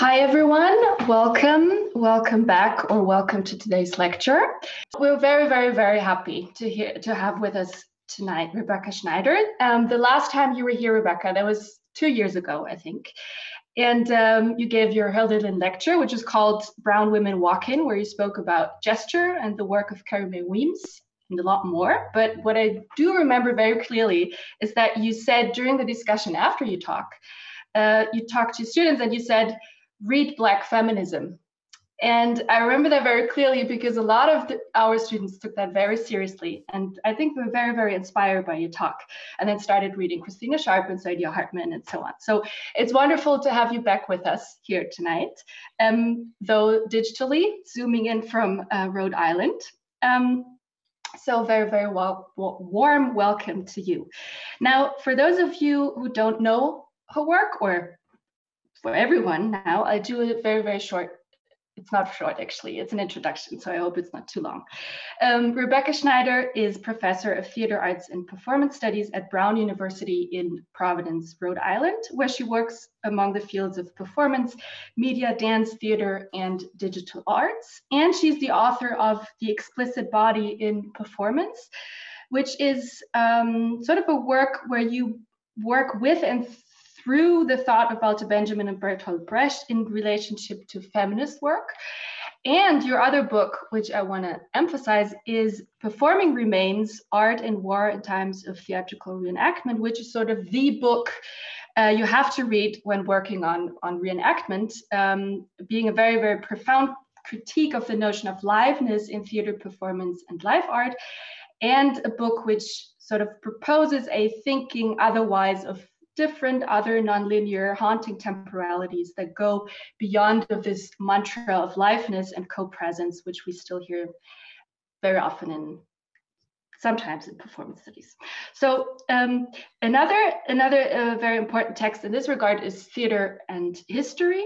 Hi, everyone. Welcome, welcome back, or welcome to today's lecture. We're very, very, very happy to hear to have with us tonight Rebecca Schneider. Um, the last time you were here, Rebecca, that was two years ago, I think, and um, you gave your Hölderlin lecture, which is called Brown Women Walk In, where you spoke about gesture and the work of Carrie Mae Weems and a lot more. But what I do remember very clearly is that you said during the discussion after you talk, uh, you talked to students and you said, read Black feminism. And I remember that very clearly because a lot of the, our students took that very seriously. And I think we were very, very inspired by your talk and then started reading Christina Sharpe and Saidiya Hartman and so on. So it's wonderful to have you back with us here tonight, um, though digitally, zooming in from uh, Rhode Island. Um, so very, very well, warm welcome to you. Now, for those of you who don't know her work or for everyone now. I do a very, very short it's not short actually it's an introduction so i hope it's not too long um, rebecca schneider is professor of theater arts and performance studies at brown university in providence rhode island where she works among the fields of performance media dance theater and digital arts and she's the author of the explicit body in performance which is um, sort of a work where you work with and through the thought of Walter Benjamin and Bertolt Brecht in relationship to feminist work. And your other book, which I want to emphasize, is Performing Remains Art and War in Times of Theatrical Reenactment, which is sort of the book uh, you have to read when working on, on reenactment, um, being a very, very profound critique of the notion of liveness in theater performance and live art, and a book which sort of proposes a thinking otherwise of different other nonlinear haunting temporalities that go beyond of this mantra of liveness and co-presence, which we still hear very often in sometimes in performance studies. So um, another another uh, very important text in this regard is theater and history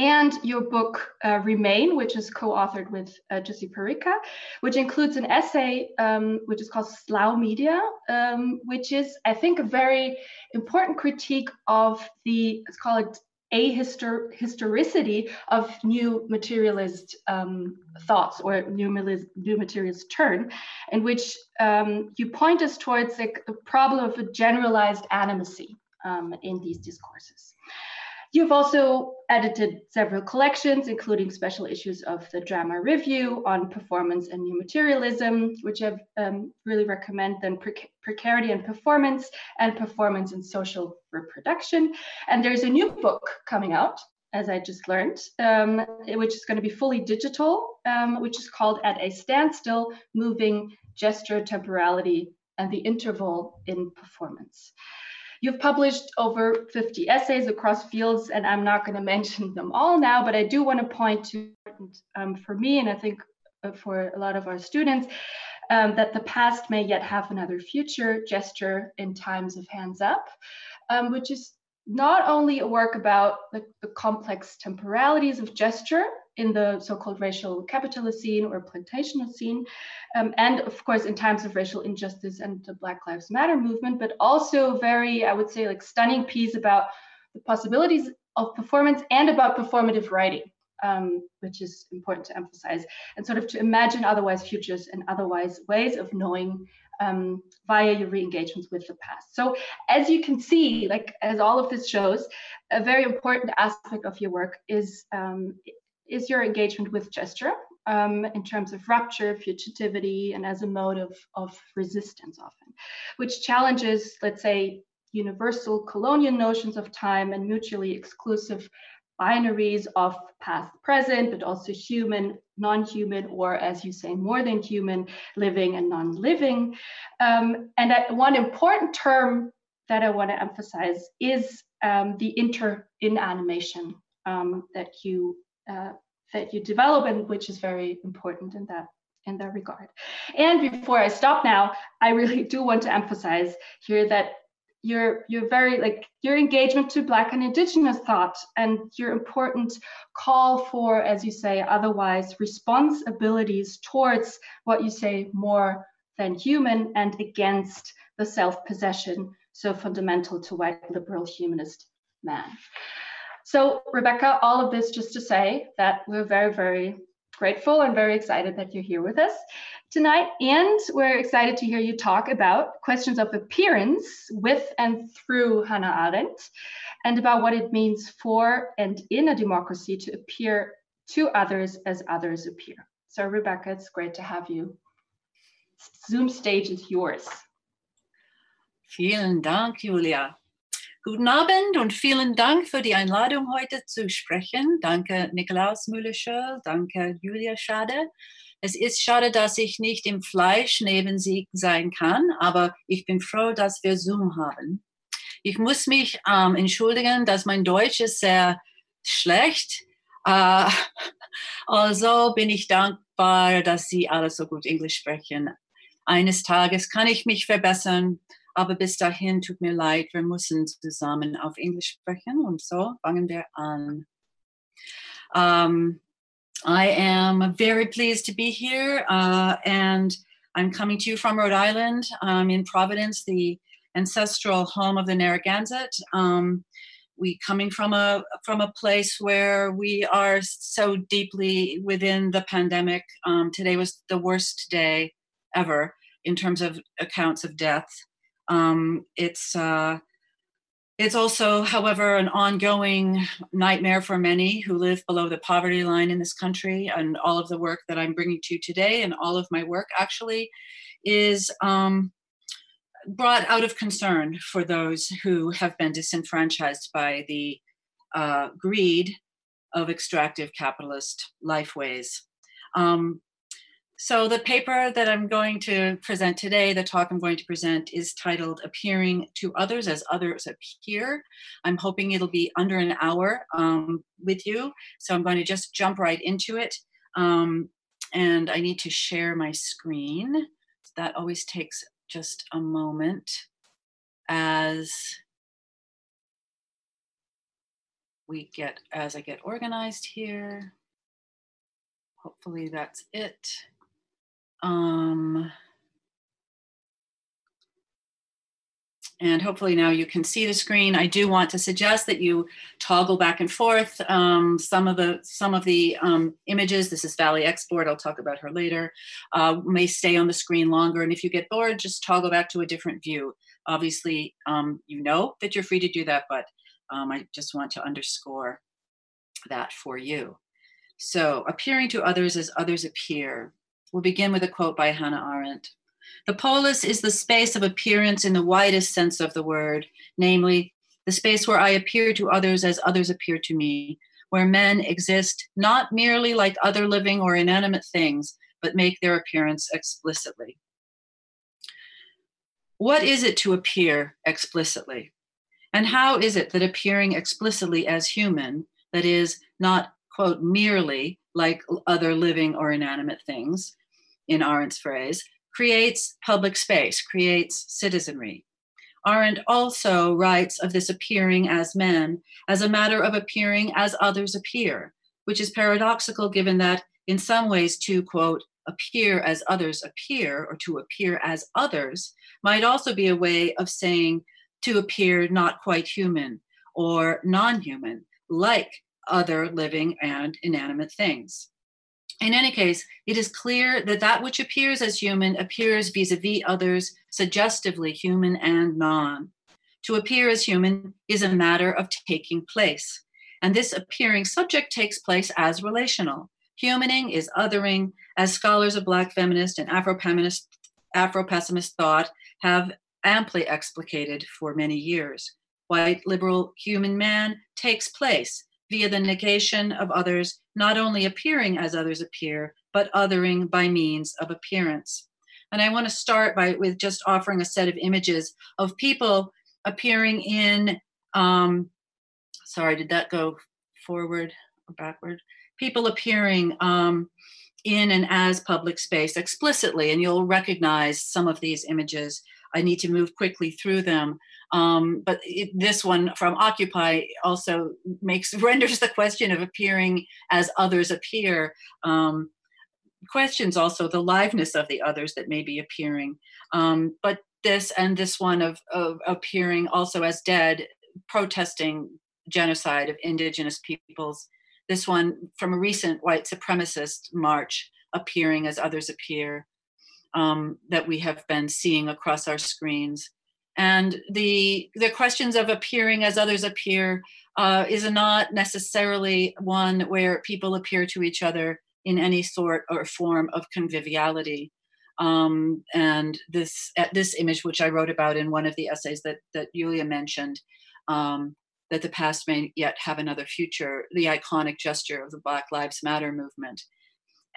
and your book uh, Remain, which is co-authored with uh, Jussi Parikka, which includes an essay um, which is called Slough Media, um, which is, I think, a very important critique of the, let's call it ahistor- historicity of new materialist um, thoughts or new, new materialist turn, in which um, you point us towards a problem of a generalized animacy um, in these discourses. You've also edited several collections, including special issues of the Drama Review on performance and new materialism, which I um, really recommend, then Precarity and Performance and Performance and Social Reproduction. And there's a new book coming out, as I just learned, um, which is going to be fully digital, um, which is called At a Standstill, Moving Gesture, Temporality, and the Interval in Performance. You've published over 50 essays across fields, and I'm not going to mention them all now, but I do want to point to, um, for me, and I think uh, for a lot of our students, um, that the past may yet have another future gesture in times of hands up, um, which is not only a work about the, the complex temporalities of gesture, in the so-called racial capitalist scene or plantational scene, um, and of course in times of racial injustice and the Black Lives Matter movement, but also very, I would say, like stunning piece about the possibilities of performance and about performative writing, um, which is important to emphasize, and sort of to imagine otherwise futures and otherwise ways of knowing um, via your re-engagements with the past. So as you can see, like as all of this shows, a very important aspect of your work is um, is your engagement with gesture um, in terms of rupture, fugitivity, and as a mode of, of resistance often, which challenges, let's say, universal colonial notions of time and mutually exclusive binaries of past present, but also human, non-human, or as you say, more than human, living and non-living. Um, and one important term that I want to emphasize is um, the inter in animation um, that you uh, that you develop and which is very important in that in that regard. And before I stop now, I really do want to emphasize here that your your very like your engagement to black and indigenous thought and your important call for as you say otherwise responsibilities towards what you say more than human and against the self-possession so fundamental to white liberal humanist man So, Rebecca, all of this just to say that we're very, very grateful and very excited that you're here with us tonight. And we're excited to hear you talk about questions of appearance with and through Hannah Arendt and about what it means for and in a democracy to appear to others as others appear. So, Rebecca, it's great to have you. Zoom stage is yours. Vielen Dank, Julia. Guten Abend und vielen Dank für die Einladung heute zu sprechen. Danke Nikolaus Müller-Schöll, danke Julia Schade. Es ist schade, dass ich nicht im Fleisch neben Sie sein kann, aber ich bin froh, dass wir Zoom haben. Ich muss mich ähm, entschuldigen, dass mein Deutsch ist sehr schlecht. Äh, also bin ich dankbar, dass Sie alle so gut Englisch sprechen. Eines Tages kann ich mich verbessern, aber bis dahin tut mir leid, wir müssen zusammen auf Englisch sprechen und so fangen wir an. Um, I am very pleased to be here uh, and I'm coming to you from Rhode Island. I'm in Providence, the ancestral home of the Narragansett. Um, we coming from a from a place where we are so deeply within the pandemic. Um, today was the worst day ever in terms of accounts of death. Um, it's uh, it's also, however, an ongoing nightmare for many who live below the poverty line in this country. And all of the work that I'm bringing to you today, and all of my work actually, is um, brought out of concern for those who have been disenfranchised by the uh, greed of extractive capitalist lifeways. Um, so, the paper that I'm going to present today, the talk I'm going to present, is titled Appearing to Others as Others Appear. I'm hoping it'll be under an hour um, with you. So, I'm going to just jump right into it. Um, and I need to share my screen. That always takes just a moment as we get as I get organized here. Hopefully that's it. Um, and hopefully now you can see the screen. I do want to suggest that you toggle back and forth. Um, some of the some of the um, images, this is Valie Export, I'll talk about her later, uh, may stay on the screen longer. And if you get bored, just toggle back to a different view. Obviously, um, you know that you're free to do that, but um, I just want to underscore that for you. So appearing to others as others appear. We'll begin with a quote by Hannah Arendt. The polis is the space of appearance in the widest sense of the word, namely, the space where I appear to others as others appear to me, where men exist not merely like other living or inanimate things, but make their appearance explicitly. What is it to appear explicitly? And how is it that appearing explicitly as human, that is, not, quote, merely like other living or inanimate things, in Arendt's phrase, creates public space, creates citizenry. Arendt also writes of this appearing as men as a matter of appearing as others appear, which is paradoxical given that, in some ways, to quote, appear as others appear or to appear as others might also be a way of saying to appear not quite human or non human, like other living and inanimate things. In any case, it is clear that that which appears as human appears vis a vis others suggestively human and non. To appear as human is a matter of taking place, and this appearing subject takes place as relational. Humaning is othering, as scholars of Black feminist and Afro-pessimist, Afro-pessimist thought have amply explicated for many years. White liberal human man takes place via the negation of others, not only appearing as others appear, but othering by means of appearance. And I want to start by with just offering a set of images of people appearing in. Um, sorry, did that go forward or backward? People appearing um, in and as public space explicitly, and you'll recognize some of these images. I need to move quickly through them. Um, but it, this one from Occupy also makes renders the question of appearing as others appear. Um, questions also the liveness of the others that may be appearing. Um, but this and this one of, of appearing also as dead, protesting genocide of indigenous peoples. This one from a recent white supremacist march, appearing as others appear, um, that we have been seeing across our screens. And the the questions of appearing as others appear uh, is not necessarily one where people appear to each other in any sort or form of conviviality. Um, and this at this image, which I wrote about in one of the essays that that Julia mentioned, um, that the past may yet have another future, the iconic gesture of the Black Lives Matter movement.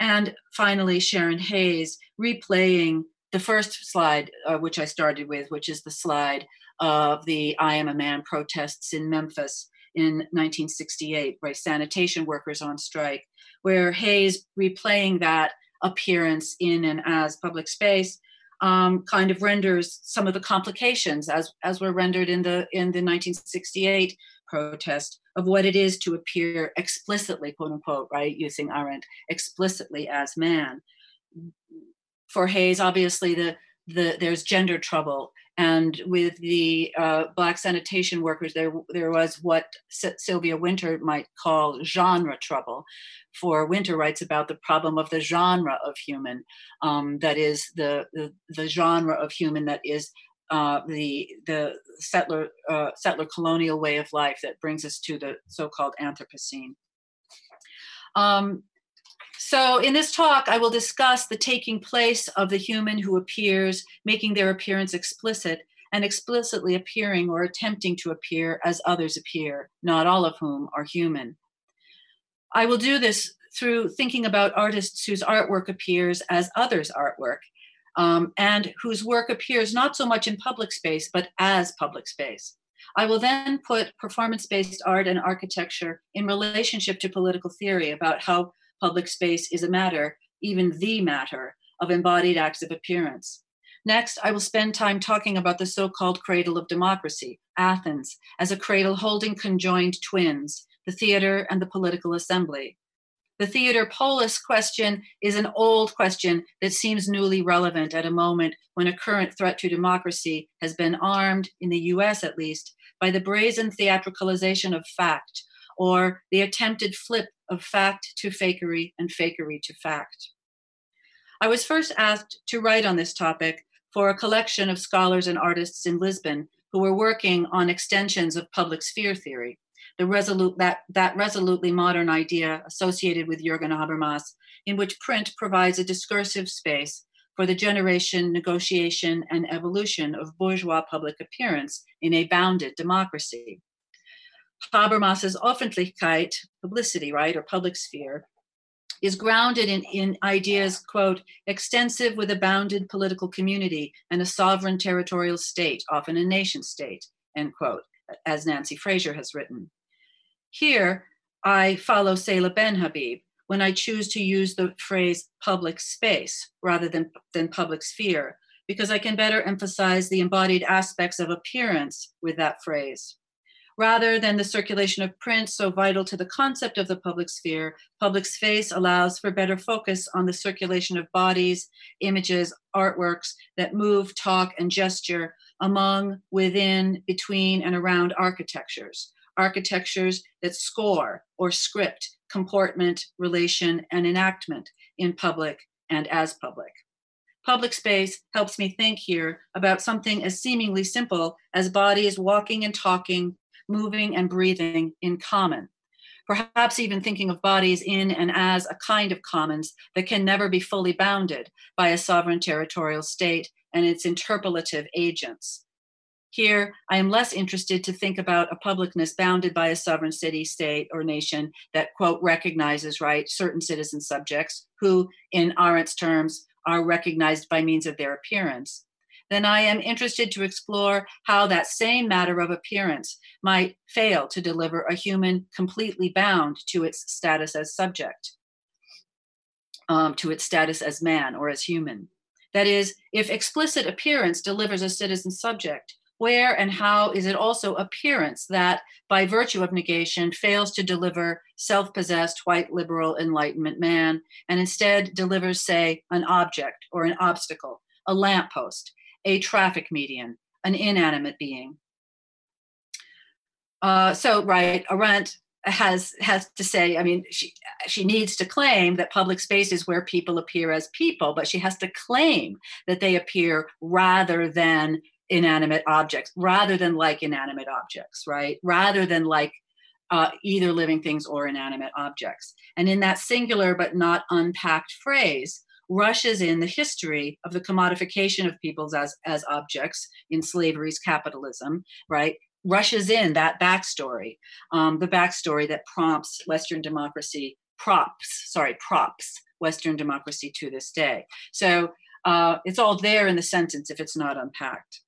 And finally, Sharon Hayes replaying the first slide, uh, which I started with, which is the slide of the I Am a Man protests in Memphis in 1968, right? Sanitation workers on strike, where Hayes replaying that appearance in and as public space um, kind of renders some of the complications as as were rendered in the in the 1968 protest of what it is to appear explicitly quote unquote right using Arendt explicitly as man for Hayes obviously the the there's gender trouble and with the uh, black sanitation workers there there was what S- sylvia Wynter might call genre trouble for Wynter writes about the problem of the genre of human um, that is the, the, the genre of human that is uh, the the settler uh, settler colonial way of life that brings us to the so-called Anthropocene. Um, so, in this talk, I will discuss the taking place of the human who appears, making their appearance explicit, and explicitly appearing or attempting to appear as others appear, not all of whom are human. I will do this through thinking about artists whose artwork appears as others' artwork, um, and whose work appears not so much in public space, but as public space. I will then put performance based art and architecture in relationship to political theory about how public space is a matter, even the matter, of embodied acts of appearance. Next, I will spend time talking about the so called cradle of democracy, Athens, as a cradle holding conjoined twins, the theater and the political assembly. The theater polis question is an old question that seems newly relevant at a moment when a current threat to democracy has been armed, in the US at least, by the brazen theatricalization of fact, or the attempted flip of fact to fakery and fakery to fact. I was first asked to write on this topic for a collection of scholars and artists in Lisbon who were working on extensions of public sphere theory, the resolute, that, that resolutely modern idea associated with Jürgen Habermas, in which print provides a discursive space for the generation, negotiation, and evolution of bourgeois public appearance in a bounded democracy. Habermas's Öffentlichkeit, publicity, right, or public sphere, is grounded in, in ideas, quote, extensive with a bounded political community and a sovereign territorial state, often a nation state, end quote, as Nancy Fraser has written. Here, I follow Seyla Benhabib when I choose to use the phrase public space rather than, than public sphere, because I can better emphasize the embodied aspects of appearance with that phrase. Rather than the circulation of print so vital to the concept of the public sphere, public space allows for better focus on the circulation of bodies, images, artworks that move, talk, and gesture among, within, between, and around architectures. Architectures that score or script comportment, relation, and enactment in public and as public. Public space helps me think here about something as seemingly simple as bodies walking and talking moving and breathing in common. Perhaps even thinking of bodies in and as a kind of commons that can never be fully bounded by a sovereign territorial state and its interpolative agents. Here, I am less interested to think about a publicness bounded by a sovereign city, state, or nation that, quote, recognizes, right, certain citizen subjects who, in Arendt's terms, are recognized by means of their appearance then I am interested to explore how that same matter of appearance might fail to deliver a human completely bound to its status as subject, um, to its status as man or as human. That is, if explicit appearance delivers a citizen subject, where and how is it also appearance that, by virtue of negation, fails to deliver self possessed white liberal enlightenment man and instead delivers, say, an object or an obstacle, a lamppost, a traffic median, an inanimate being. Uh, so, right, Arendt has has to say i mean she she needs to claim that public space is where people appear as people but she has to claim that they appear rather than inanimate objects rather than like inanimate objects right rather than like uh, either living things or inanimate objects and in that singular but not unpacked phrase rushes in the history of the commodification of peoples as as objects in slavery's capitalism right rushes in that backstory, um, the backstory that prompts Western democracy, props, sorry, props Western democracy to this day. So uh, it's all there in the sentence if it's not unpacked.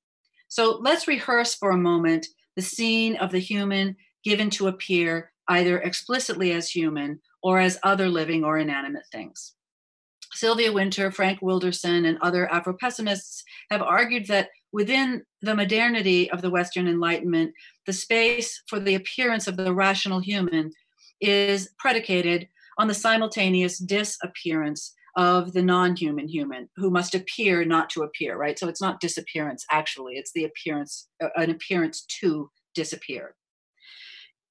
So let's rehearse for a moment the scene of the human given to appear either explicitly as human or as other living or inanimate things. Sylvia Wynter, Frank Wilderson, and other Afro pessimists have argued that within the modernity of the Western Enlightenment, the space for the appearance of the rational human is predicated on the simultaneous disappearance of the non-human human who must appear not to appear right? So it's not disappearance actually. It's the appearance uh, an appearance to disappear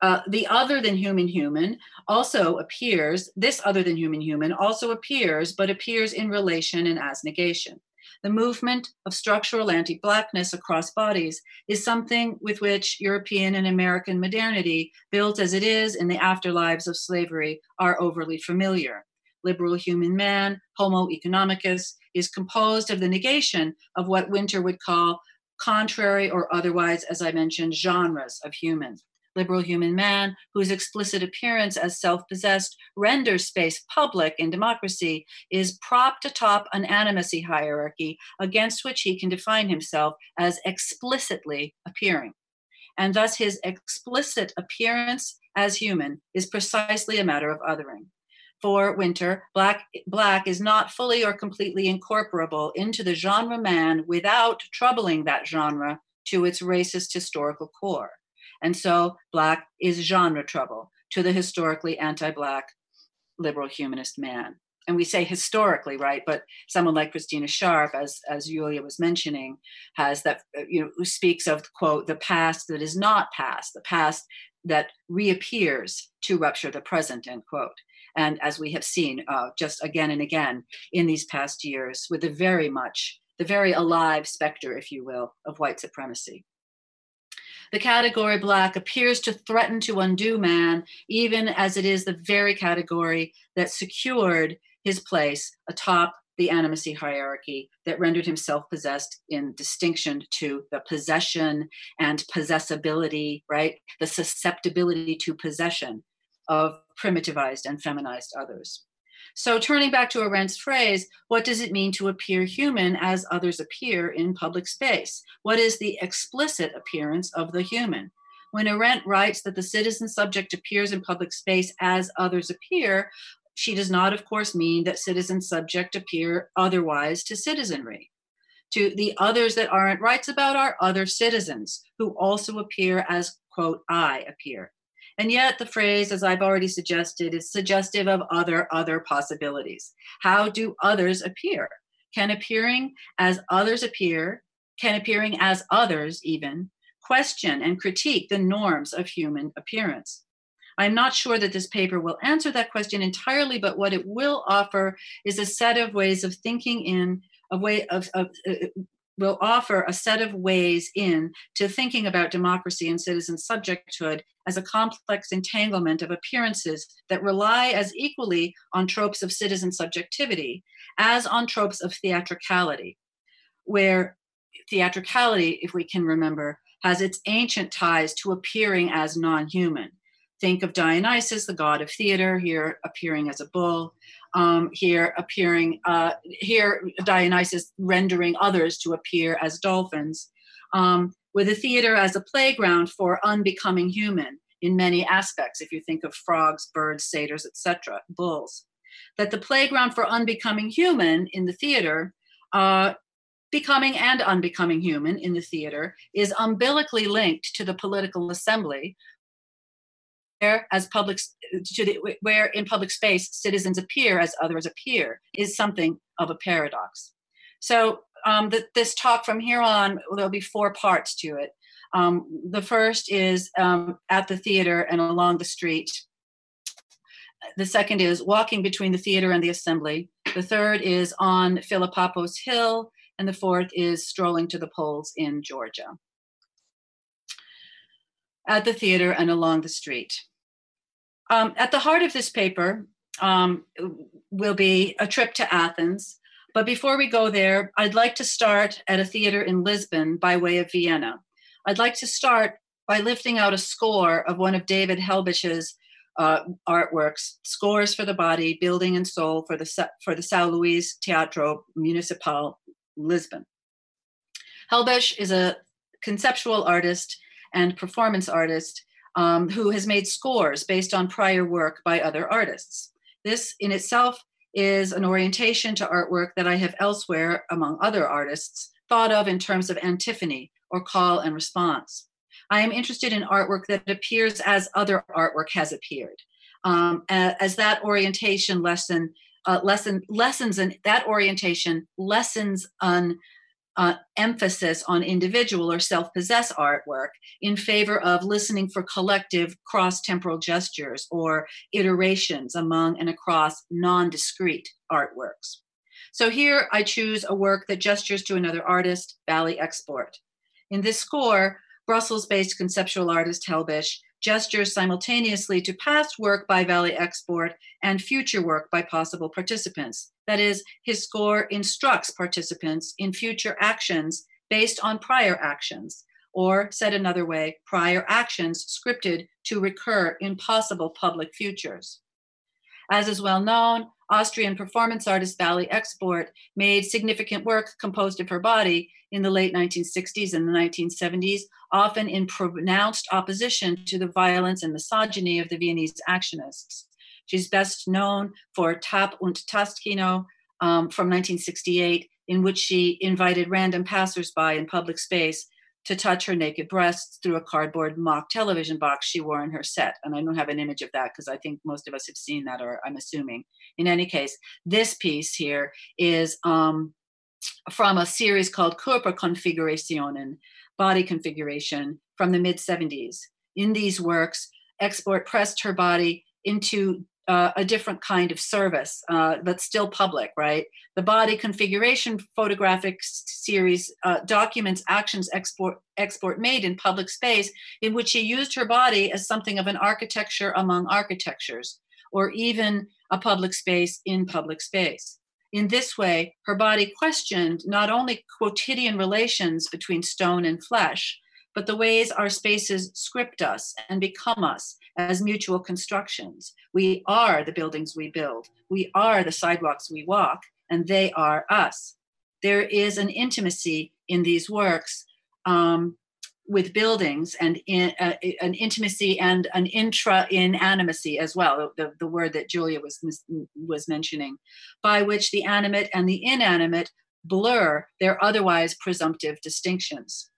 uh, the other than human human also appears this other than human human also appears but appears in relation and as negation the movement of structural anti Blackness across bodies is something with which European and American modernity, built as it is in the afterlives of slavery, are overly familiar. Liberal human man, Homo economicus, is composed of the negation of what Wynter would call contrary or otherwise, as I mentioned, genres of human liberal human man, whose explicit appearance as self possessed renders space public in democracy, is propped atop an animacy hierarchy against which he can define himself as explicitly appearing. And thus, his explicit appearance as human is precisely a matter of othering. For Wynter black, black is not fully or completely incorporable into the genre man without troubling that genre to its racist historical core. And so Black is genre trouble to the historically anti Black liberal humanist man. And we say historically, right? But someone like Christina Sharpe, as as Julia was mentioning, has that uh, you know who speaks of quote the past that is not past, the past that reappears to rupture the present end quote. And as we have seen uh, just again and again in these past years, with the very much the very alive specter, if you will, of white supremacy. The category black appears to threaten to undo man, even as it is the very category that secured his place atop the animacy hierarchy that rendered him self possessed in distinction to the possession and possessibility, right? The susceptibility to possession of primitivized and feminized others. So, turning back to Arendt's phrase, what does it mean to appear human as others appear in public space? What is the explicit appearance of the human? When Arendt writes that the citizen subject appears in public space as others appear, she does not, of course, mean that citizen subject appear otherwise to citizenry. To the others that Arendt writes about are other citizens who also appear as, quote, I appear. And yet, the phrase, as I've already suggested, is suggestive of other other possibilities. How do others appear? Can appearing as others appear, can appearing as others even, question and critique the norms of human appearance? I'm not sure that this paper will answer that question entirely, but what it will offer is a set of ways of thinking in a way of, of uh, will offer a set of ways in to thinking about democracy and citizen subjecthood as a complex entanglement of appearances that rely as equally on tropes of citizen subjectivity as on tropes of theatricality, where theatricality, if we can remember, has its ancient ties to appearing as non human. Think of Dionysus, the god of theater, here appearing as a bull, um, here appearing, uh, here Dionysus rendering others to appear as dolphins, um, with the theater as a playground for unbecoming human in many aspects, if you think of frogs, birds, satyrs, etc., bulls. That the playground for unbecoming human in the theater, uh, becoming and unbecoming human in the theater, is umbilically linked to the political assembly, where as public the, where in public space citizens appear as others appear is something of a paradox. So um, the, this talk from here on there'll be four parts to it. Um, the first is um, at the theater and along the street. The second is walking between the theater and the assembly. The third is on Philopappos Hill. And the fourth is strolling to the polls in Georgia. At the theater and along the street. Um, at the heart of this paper um, will be a trip to Athens. But before we go there, I'd like to start at a theater in Lisbon by way of Vienna. I'd like to start by lifting out a score of one of David Helbich's uh, artworks, Scores for the Body, Building and Soul for the, for the São Luís Teatro Municipal, Lisbon. Helbich is a conceptual artist and performance artist um, who has made scores based on prior work by other artists. This in itself is an orientation to artwork that I have elsewhere, among other artists, thought of in terms of antiphony or call and response. I am interested in artwork that appears as other artwork has appeared, um, as that orientation lesson, uh, lesson lessons and that orientation lessens on uh, emphasis on individual or self possessed artwork in favor of listening for collective cross temporal gestures or iterations among and across non discrete artworks. So here I choose a work that gestures to another artist, Valie Export. In this score, Brussels based conceptual artist Helbich gestures simultaneously to past work by Valie Export and future work by possible participants. That is, his score instructs participants in future actions based on prior actions, or said another way, prior actions scripted to recur in possible public futures. As is well known, Austrian performance artist Valie Export made significant work composed of her body in the late 1960s and the 1970s, often in pronounced opposition to the violence and misogyny of the Viennese actionists. She's best known for Tapp und Tastkino um, from 1968, in which she invited random passersby in public space to touch her naked breasts through a cardboard mock television box she wore in her set. And I don't have an image of that because I think most of us have seen that, or I'm assuming. In any case, this piece here is um, from a series called Körperkonfigurationen, body configuration, from the mid 70s. In these works, Export pressed her body into uh, a different kind of service, uh, but still public, right? The body configuration photographic series uh, documents actions export export made in public space in which she used her body as something of an architecture among architectures, or even a public space in public space. In this way, her body questioned not only quotidian relations between stone and flesh, but the ways our spaces script us and become us as mutual constructions. We are the buildings we build, we are the sidewalks we walk, and they are us. There is an intimacy in these works um, with buildings and in, uh, an intimacy and an intra inanimacy as well, the, the word that Julia was, was mentioning, by which the animate and the inanimate blur their otherwise presumptive distinctions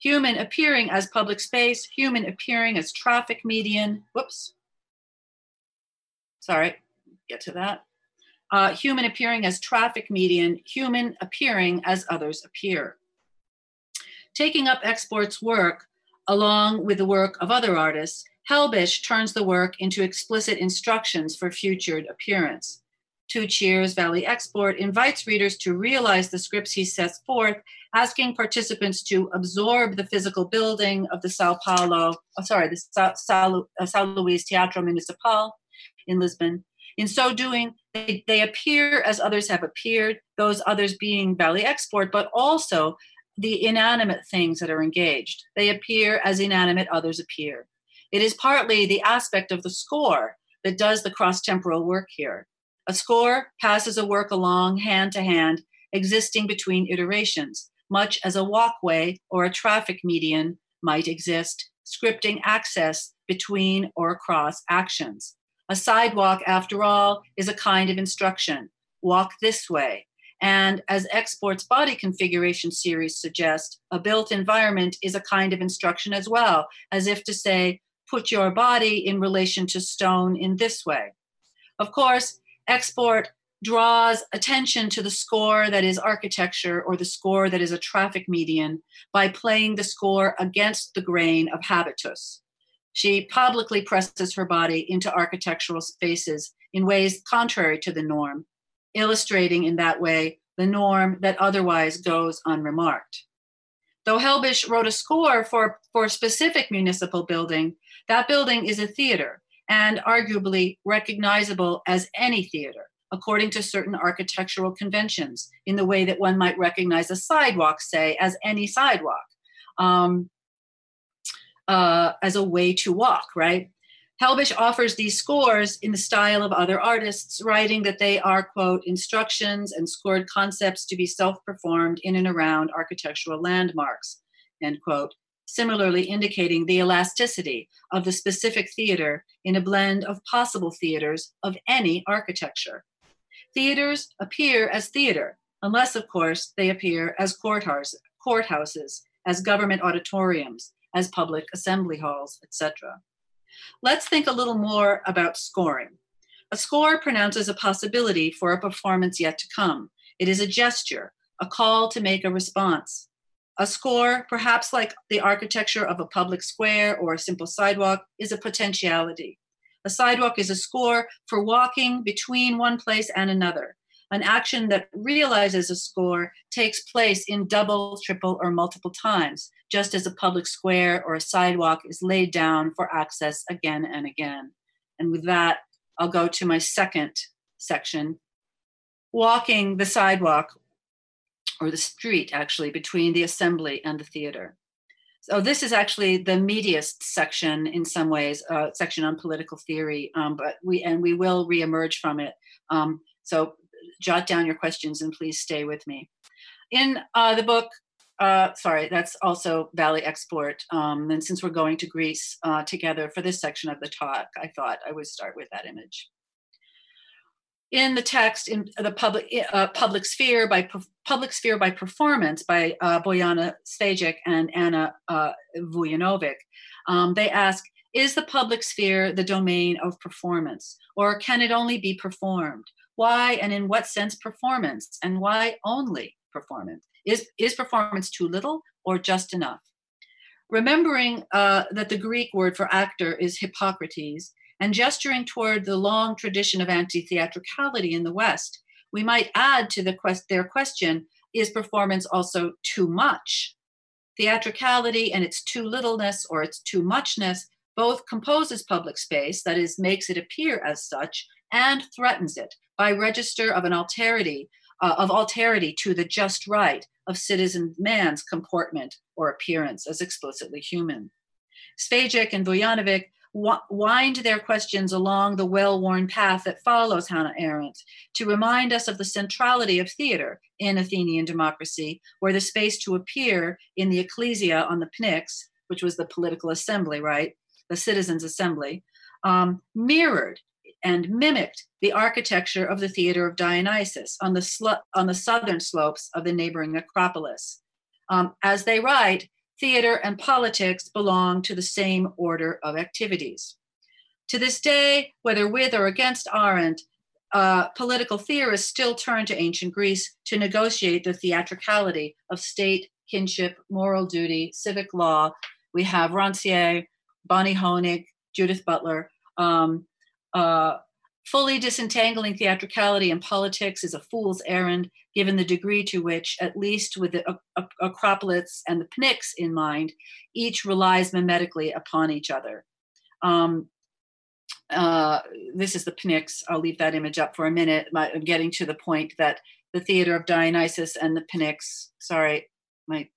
human appearing as public space, human appearing as traffic median. Whoops. Sorry, get to that. Uh, human appearing as traffic median, human appearing as others appear. Taking up Export's work along with the work of other artists, Helbich turns the work into explicit instructions for future appearance. Two Cheers Valie Export invites readers to realize the scripts he sets forth asking participants to absorb the physical building of the Sao Paulo, oh, sorry, the Sao, Sao, uh, Sao Luís Teatro Municipal in Lisbon. In so doing, they, they appear as others have appeared, those others being Valie Export, but also the inanimate things that are engaged. They appear as inanimate others appear. It is partly the aspect of the score that does the cross temporal work here. A score passes a work along hand to hand, existing between iterations much as a walkway or a traffic median might exist, scripting access between or across actions. A sidewalk, after all, is a kind of instruction walk this way. And as Export's body configuration series suggests, a built environment is a kind of instruction as well, as if to say, put your body in relation to stone in this way. Of course, Export draws attention to the score that is architecture or the score that is a traffic median by playing the score against the grain of habitus. She publicly presses her body into architectural spaces in ways contrary to the norm, illustrating in that way the norm that otherwise goes unremarked. Though Helbich wrote a score for, for a specific municipal building, that building is a theater and arguably recognizable as any theater according to certain architectural conventions, in the way that one might recognize a sidewalk, say, as any sidewalk, um, uh, as a way to walk, right? Helbig offers these scores in the style of other artists, writing that they are, quote, instructions and scored concepts to be self performed in and around architectural landmarks, end quote, similarly indicating the elasticity of the specific theater in a blend of possible theaters of any architecture. Theaters appear as theater, unless, of course, they appear as courthouses, as government auditoriums, as public assembly halls, etc. Let's think a little more about scoring. A score pronounces a possibility for a performance yet to come. It is a gesture, a call to make a response. A score, perhaps like the architecture of a public square or a simple sidewalk, is a potentiality. A sidewalk is a score for walking between one place and another. An action that realizes a score takes place in double, triple, or multiple times, just as a public square or a sidewalk is laid down for access again and again. And with that, I'll go to my second section walking the sidewalk or the street, actually, between the assembly and the theater. So this is actually the meatiest section in some ways, uh, section on political theory. Um, but we and we will reemerge from it. Um, so jot down your questions and please stay with me. In uh, the book, uh, sorry, that's also Valie Export. Um, and since we're going to Greece uh, together for this section of the talk, I thought I would start with that image in the text in the public uh, public sphere by public sphere by performance by uh, Bojana Cvejić and Anna uh, Vujanovic, um, they ask, is the public sphere the domain of performance, or can it only be performed? Why and in what sense performance, and why only performance? Is is performance too little or just enough? Remembering uh, that the Greek word for actor is hypokrites, and gesturing toward the long tradition of anti theatricality in the West, we might add to the quest- their question is performance also too much? Theatricality and its too littleness or its too muchness both composes public space, that is, makes it appear as such, and threatens it by register of an alterity, uh, of alterity to the just right of citizen man's comportment or appearance as explicitly human. Cvejić and Vujanovic wind their questions along the well worn path that follows Hannah Arendt to remind us of the centrality of theater in Athenian democracy, where the space to appear in the ecclesia on the Pnyx, which was the political assembly, right? The citizens' assembly, um, mirrored and mimicked the architecture of the theater of Dionysus on the, sl- on the southern slopes of the neighboring Acropolis. Um, as they write, theater, and politics belong to the same order of activities. To this day, whether with or against Arendt, uh, political theorists still turn to ancient Greece to negotiate the theatricality of state, kinship, moral duty, civic law. We have Rancière, Bonnie Honig, Judith Butler. Um, uh, fully disentangling theatricality and politics is a fool's errand, given the degree to which, at least with the Acropolis and the Pnyx in mind, each relies mimetically upon each other. Um, uh, this is the Pnyx. I'll leave that image up for a minute. I'm getting to the point that the theater of Dionysus and the Pnyx, sorry, might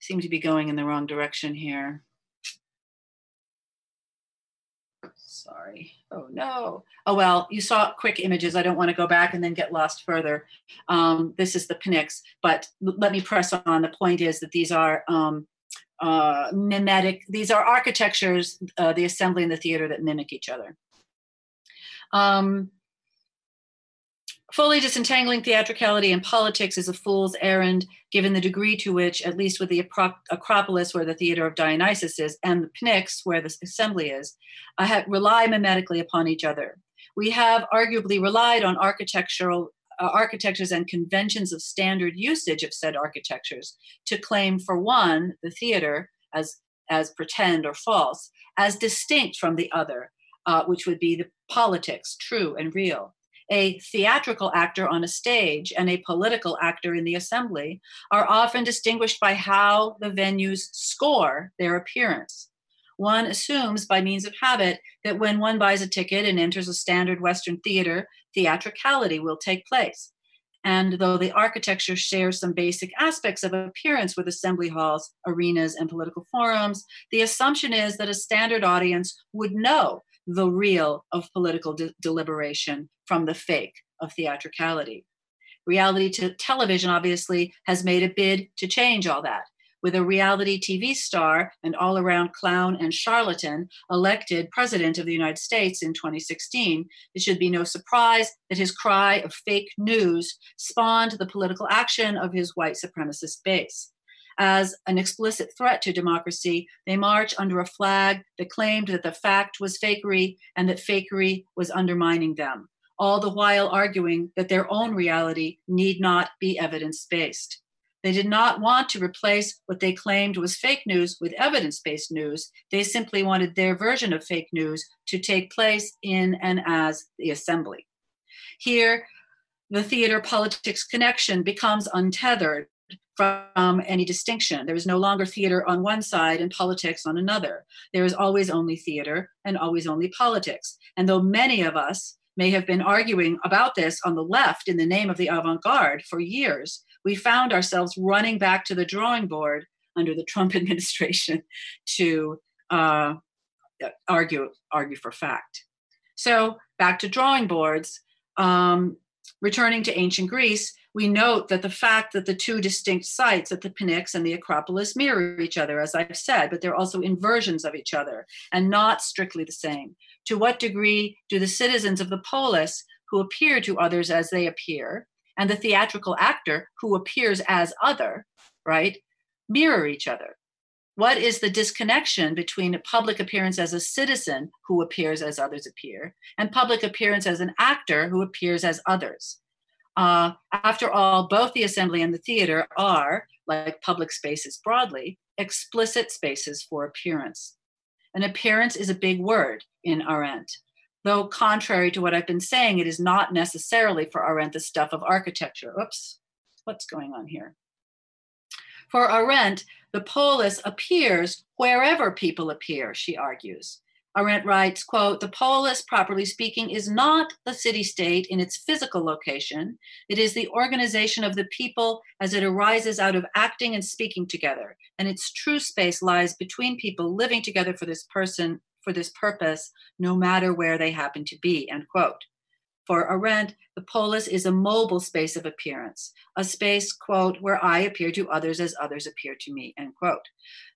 seem to be going in the wrong direction here. sorry. Oh no. Oh well, you saw quick images. I don't want to go back and then get lost further. Um, this is the Pnyx, but let me press on. The point is that these are um, uh, mimetic. These are architectures, uh, the assembly and the theater that mimic each other. Um, Fully disentangling theatricality and politics is a fool's errand, given the degree to which, at least with the Acropolis, where the theater of Dionysus is, and the Pnyx, where the assembly is, uh, rely mimetically upon each other. We have arguably relied on architectural uh, architectures and conventions of standard usage of said architectures to claim, for one, the theater as as pretend or false, as distinct from the other, uh, which would be the politics, true and real. A theatrical actor on a stage and a political actor in the assembly are often distinguished by how the venues score their appearance. One assumes by means of habit that when one buys a ticket and enters a standard Western theater, theatricality will take place. And though the architecture shares some basic aspects of appearance with assembly halls, arenas, and political forums, the assumption is that a standard audience would know the real of political de- deliberation from the fake of theatricality. Reality to television obviously has made a bid to change all that with a reality TV star and all around clown and charlatan elected president of the United States in 2016, it should be no surprise that his cry of fake news spawned the political action of his white supremacist base. As an explicit threat to democracy, they march under a flag that claimed that the fact was fakery and that fakery was undermining them, all the while arguing that their own reality need not be evidence based. They did not want to replace what they claimed was fake news with evidence based news. They simply wanted their version of fake news to take place in and as the assembly. Here, the theater politics connection becomes untethered from any distinction. There is no longer theater on one side and politics on another. There is always only theater and always only politics. And though many of us may have been arguing about this on the left in the name of the avant garde for years, we found ourselves running back to the drawing board under the Trump administration to uh, argue argue for fact. So back to drawing boards. Um, returning to ancient Greece, we note that the fact that the two distinct sites at the Pnyx and the Acropolis mirror each other, as I've said, but they're also inversions of each other and not strictly the same. To what degree do the citizens of the polis, who appear to others as they appear, and the theatrical actor who appears as other, right, mirror each other. What is the disconnection between public appearance as a citizen who appears as others appear and public appearance as an actor who appears as others? Uh, after all, both the assembly and the theater are, like public spaces broadly, explicit spaces for appearance. An appearance is a big word in Arendt though contrary to what I've been saying, it is not necessarily for Arendt the stuff of architecture. Oops, what's going on here? For Arendt, the polis appears wherever people appear, she argues. Arendt writes, quote, the polis, properly speaking, is not the city-state in its physical location. It is the organization of the people as it arises out of acting and speaking together. And its true space lies between people living together for this person for this purpose, no matter where they happen to be, end quote. For Arendt, the polis is a mobile space of appearance, a space, quote, where I appear to others as others appear to me, end quote.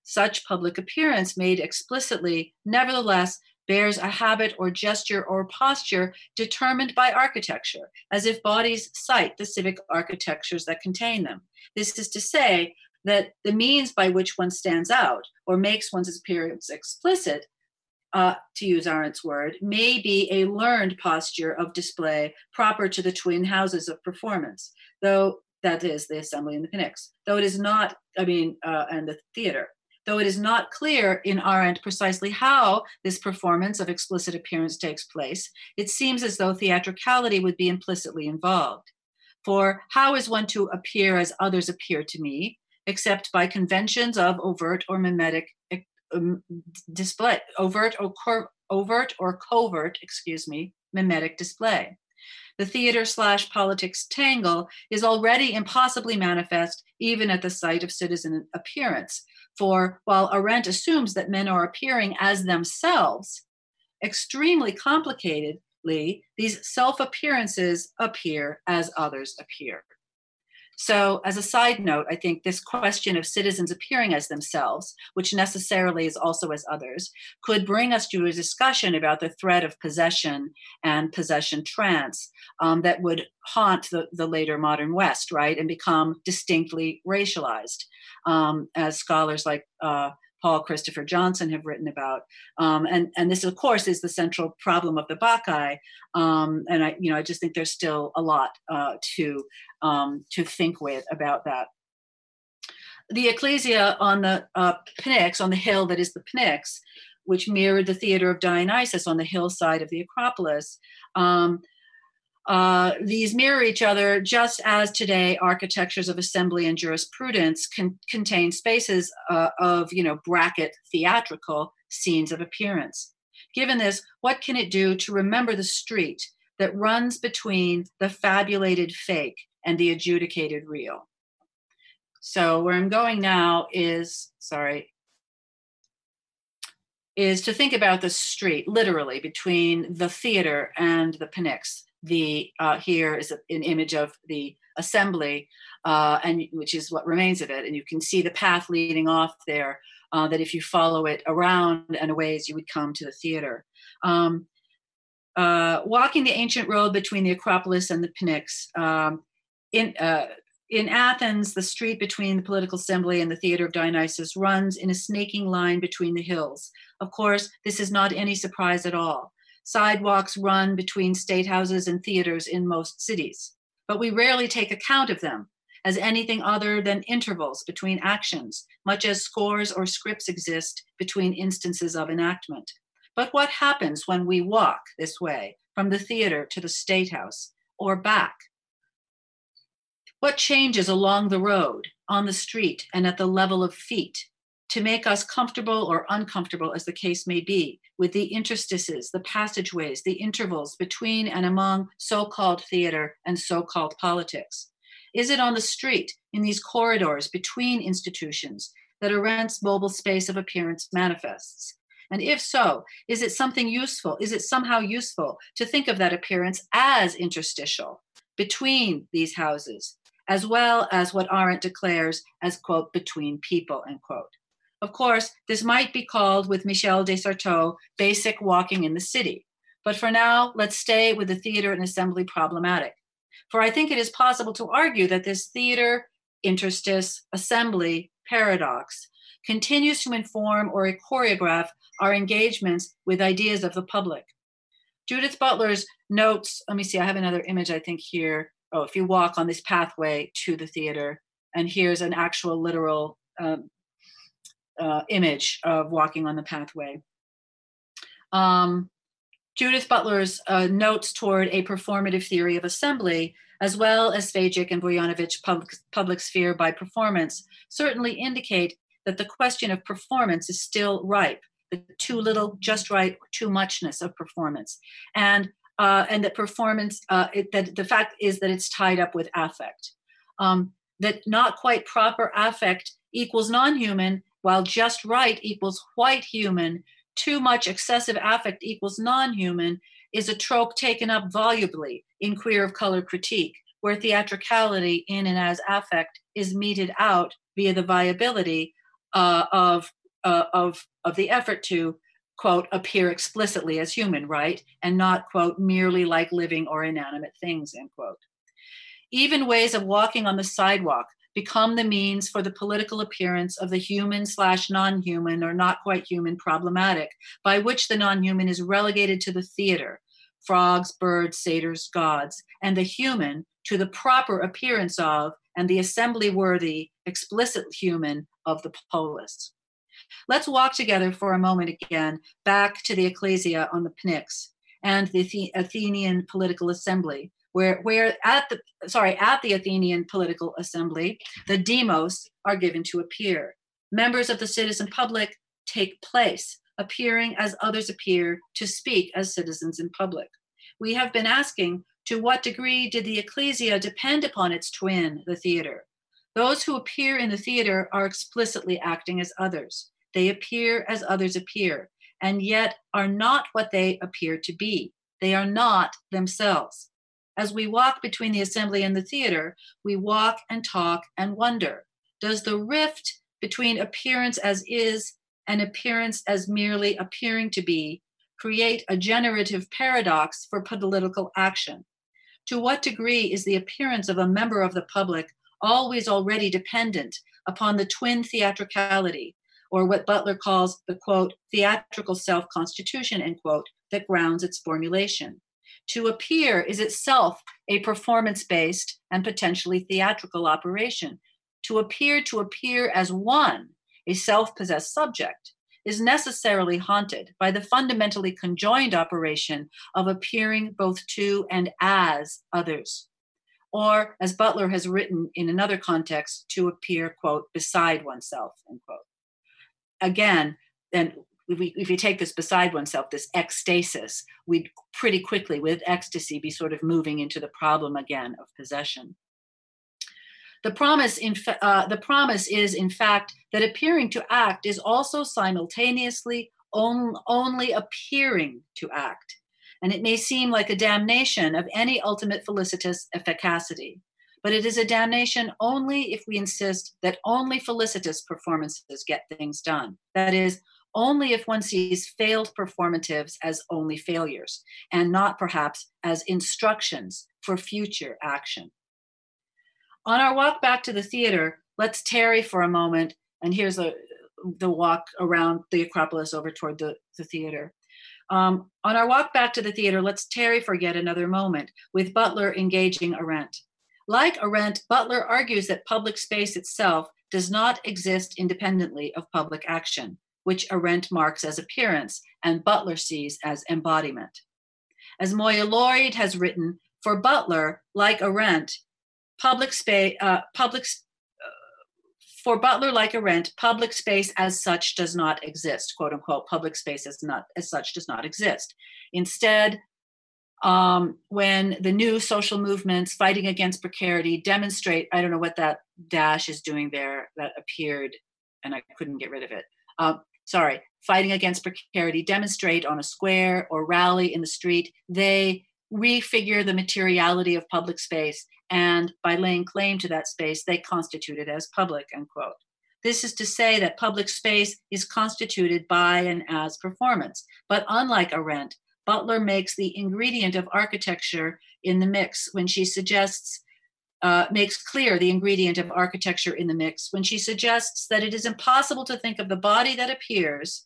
Such public appearance made explicitly, nevertheless, bears a habit or gesture or posture determined by architecture, as if bodies cite the civic architectures that contain them. This is to say that the means by which one stands out or makes one's appearance explicit uh, to use Arendt's word, may be a learned posture of display proper to the twin houses of performance, though that is the assembly and the Pnyx, though it is not, I mean, uh, and the theater, though it is not clear in Arendt precisely how this performance of explicit appearance takes place, it seems as though theatricality would be implicitly involved. For how is one to appear as others appear to me, except by conventions of overt or mimetic um, display, overt or cor- overt or covert, excuse me, mimetic display. The theater slash politics tangle is already impossibly manifest even at the site of citizen appearance. For while Arendt assumes that men are appearing as themselves, extremely complicatedly, these self appearances appear as others appear. So, as a side note, I think this question of citizens appearing as themselves, which necessarily is also as others, could bring us to a discussion about the threat of possession and possession trance um, that would haunt the, the later modern West, right, and become distinctly racialized. Um, as scholars like uh, Paul Christopher Johnson have written about. Um, and, and this, of course, is the central problem of the Bacchae. Um, and I, you know, I just think there's still a lot uh, to, um, to think with about that. The ecclesia on the uh, Pnyx, on the hill that is the Pnyx, which mirrored the theater of Dionysus on the hillside of the Acropolis, um, uh, these mirror each other just as today architectures of assembly and jurisprudence can contain spaces uh, of you know bracket theatrical scenes of appearance. Given this what can it do to remember the street that runs between the fabulated fake and the adjudicated real? So where i'm going now is sorry is to think about the street literally between the theater and the Pnyx the uh, here is an image of the assembly, uh, and which is what remains of it, and you can see the path leading off there. Uh, that if you follow it around and a ways, you would come to the theater. Um, uh, walking the ancient road between the Acropolis and the Pnyx. Um, in uh, in Athens, the street between the political assembly and the theater of Dionysus runs in a snaking line between the hills. Of course, this is not any surprise at all. Sidewalks run between state houses and theaters in most cities, but we rarely take account of them as anything other than intervals between actions, much as scores or scripts exist between instances of enactment. But what happens when we walk this way from the theater to the state house or back? What changes along the road, on the street, and at the level of feet to make us comfortable or uncomfortable, as the case may be, with the interstices, the passageways, the intervals between and among so called theater and so called politics? Is it on the street, in these corridors between institutions, that Arendt's mobile space of appearance manifests? And if so, is it something useful? Is it somehow useful to think of that appearance as interstitial between these houses, as well as what Arendt declares as, quote, between people, end quote? Of course, this might be called, with Michel de basic walking in the city. But for now, let's stay with the theater and assembly problematic. For I think it is possible to argue that this theater, interstice, assembly paradox continues to inform or choreograph our engagements with ideas of the public. Judith Butler's notes, let me see, I have another image, I think, here. Oh, if you walk on this pathway to the theater, and here's an actual literal um, uh, image of walking on the pathway. Um, Judith Butler's uh, notes toward a performative theory of assembly, as well as Cvejić and Vujanović public, public sphere by performance, certainly indicate that the question of performance is still ripe, the too little, just right, too muchness of performance. And uh, and that performance, uh, it, that the fact is that it's tied up with affect. Um, that not quite proper affect equals non-human while just right equals white human, too much excessive affect equals non human is a trope taken up volubly in Queer of Color critique, where theatricality in and as affect is meted out via the viability uh, of, uh, of, of the effort to, quote, appear explicitly as human, right? And not, quote, merely like living or inanimate things, end quote. Even ways of walking on the sidewalk become the means for the political appearance of the human slash non-human or not quite human problematic, by which the non-human is relegated to the theater, frogs, birds, satyrs, gods, and the human to the proper appearance of and the assembly worthy, explicit human of the polis. Let's walk together for a moment again back to the ecclesia on the Pnyx and the Athenian political assembly, where, where at the sorry at the Athenian political assembly, the demos are given to appear. Members of the citizen public take place, appearing as others appear to speak as citizens in public. We have been asking to what degree did the ecclesia depend upon its twin, the theater? Those who appear in the theater are explicitly acting as others. They appear as others appear, and yet are not what they appear to be. They are not themselves. As we walk between the assembly and the theater, we walk and talk and wonder does the rift between appearance as is and appearance as merely appearing to be create a generative paradox for political action? To what degree is the appearance of a member of the public always already dependent upon the twin theatricality or what Butler calls the quote, theatrical self constitution, end quote, that grounds its formulation. To appear is itself a performance based and potentially theatrical operation. To appear to appear as one, a self possessed subject, is necessarily haunted by the fundamentally conjoined operation of appearing both to and as others. Or, as Butler has written in another context, to appear, quote, beside oneself, end quote again, then if, we, if you take this beside oneself, this ecstasis, we'd pretty quickly, with ecstasy, be sort of moving into the problem again of possession. The promise, in fa- uh, the promise is, in fact, that appearing to act is also simultaneously on, only appearing to act. And it may seem like a damnation of any ultimate felicitous efficacity but it is a damnation only if we insist that only felicitous performances get things done. That is, only if one sees failed performatives as only failures, and not perhaps as instructions for future action. On our walk back to the theater, let's tarry for a moment, and here's a, the walk around the Acropolis over toward the, the theater. Um, on our walk back to the theater, let's tarry for yet another moment with Butler engaging Arendt. Like Arendt, Butler argues that public space itself does not exist independently of public action, which Arendt marks as appearance and Butler sees as embodiment. As Moya Lloyd has written, for Butler, like Arendt, public space, uh, public uh, for Butler, like Arendt, public space as such does not exist. "Quote unquote," public space as not as such does not exist. Instead, um, when the new social movements fighting against precarity demonstrate i don't know what that dash is doing there that appeared and i couldn't get rid of it uh, sorry fighting against precarity demonstrate on a square or rally in the street. They refigure the materiality of public space and by laying claim to that space they constitute it as public unquote this is to say that public space is constituted by and as performance. But unlike Arendt Butler makes the ingredient of architecture in the mix when she suggests, uh, makes clear the ingredient of architecture in the mix when she suggests that it is impossible to think of the body that appears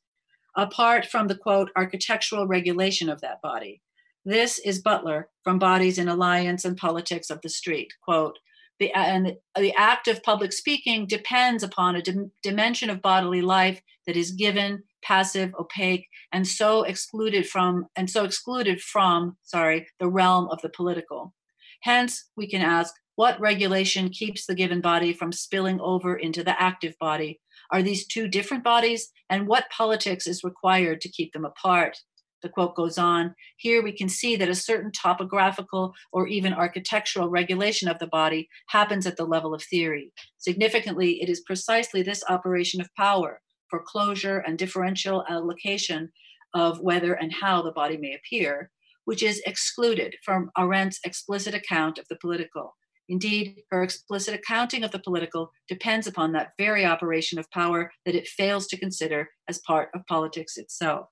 apart from the quote architectural regulation of that body. This is Butler from Bodies in Alliance and Politics of the Street. Quote, the, and the act of public speaking depends upon a dim- dimension of bodily life that is given passive, opaque, and so excluded from and so excluded from, sorry, the realm of the political. Hence, we can ask, what regulation keeps the given body from spilling over into the active body? Are these two different bodies? And what politics is required to keep them apart? The quote goes on Here we can see that a certain topographical or even architectural regulation of the body happens at the level of theory. Significantly, it is precisely this operation of power, foreclosure, and differential allocation of whether and how the body may appear, which is excluded from Arendt's explicit account of the political. Indeed, her explicit accounting of the political depends upon that very operation of power that it fails to consider as part of politics itself.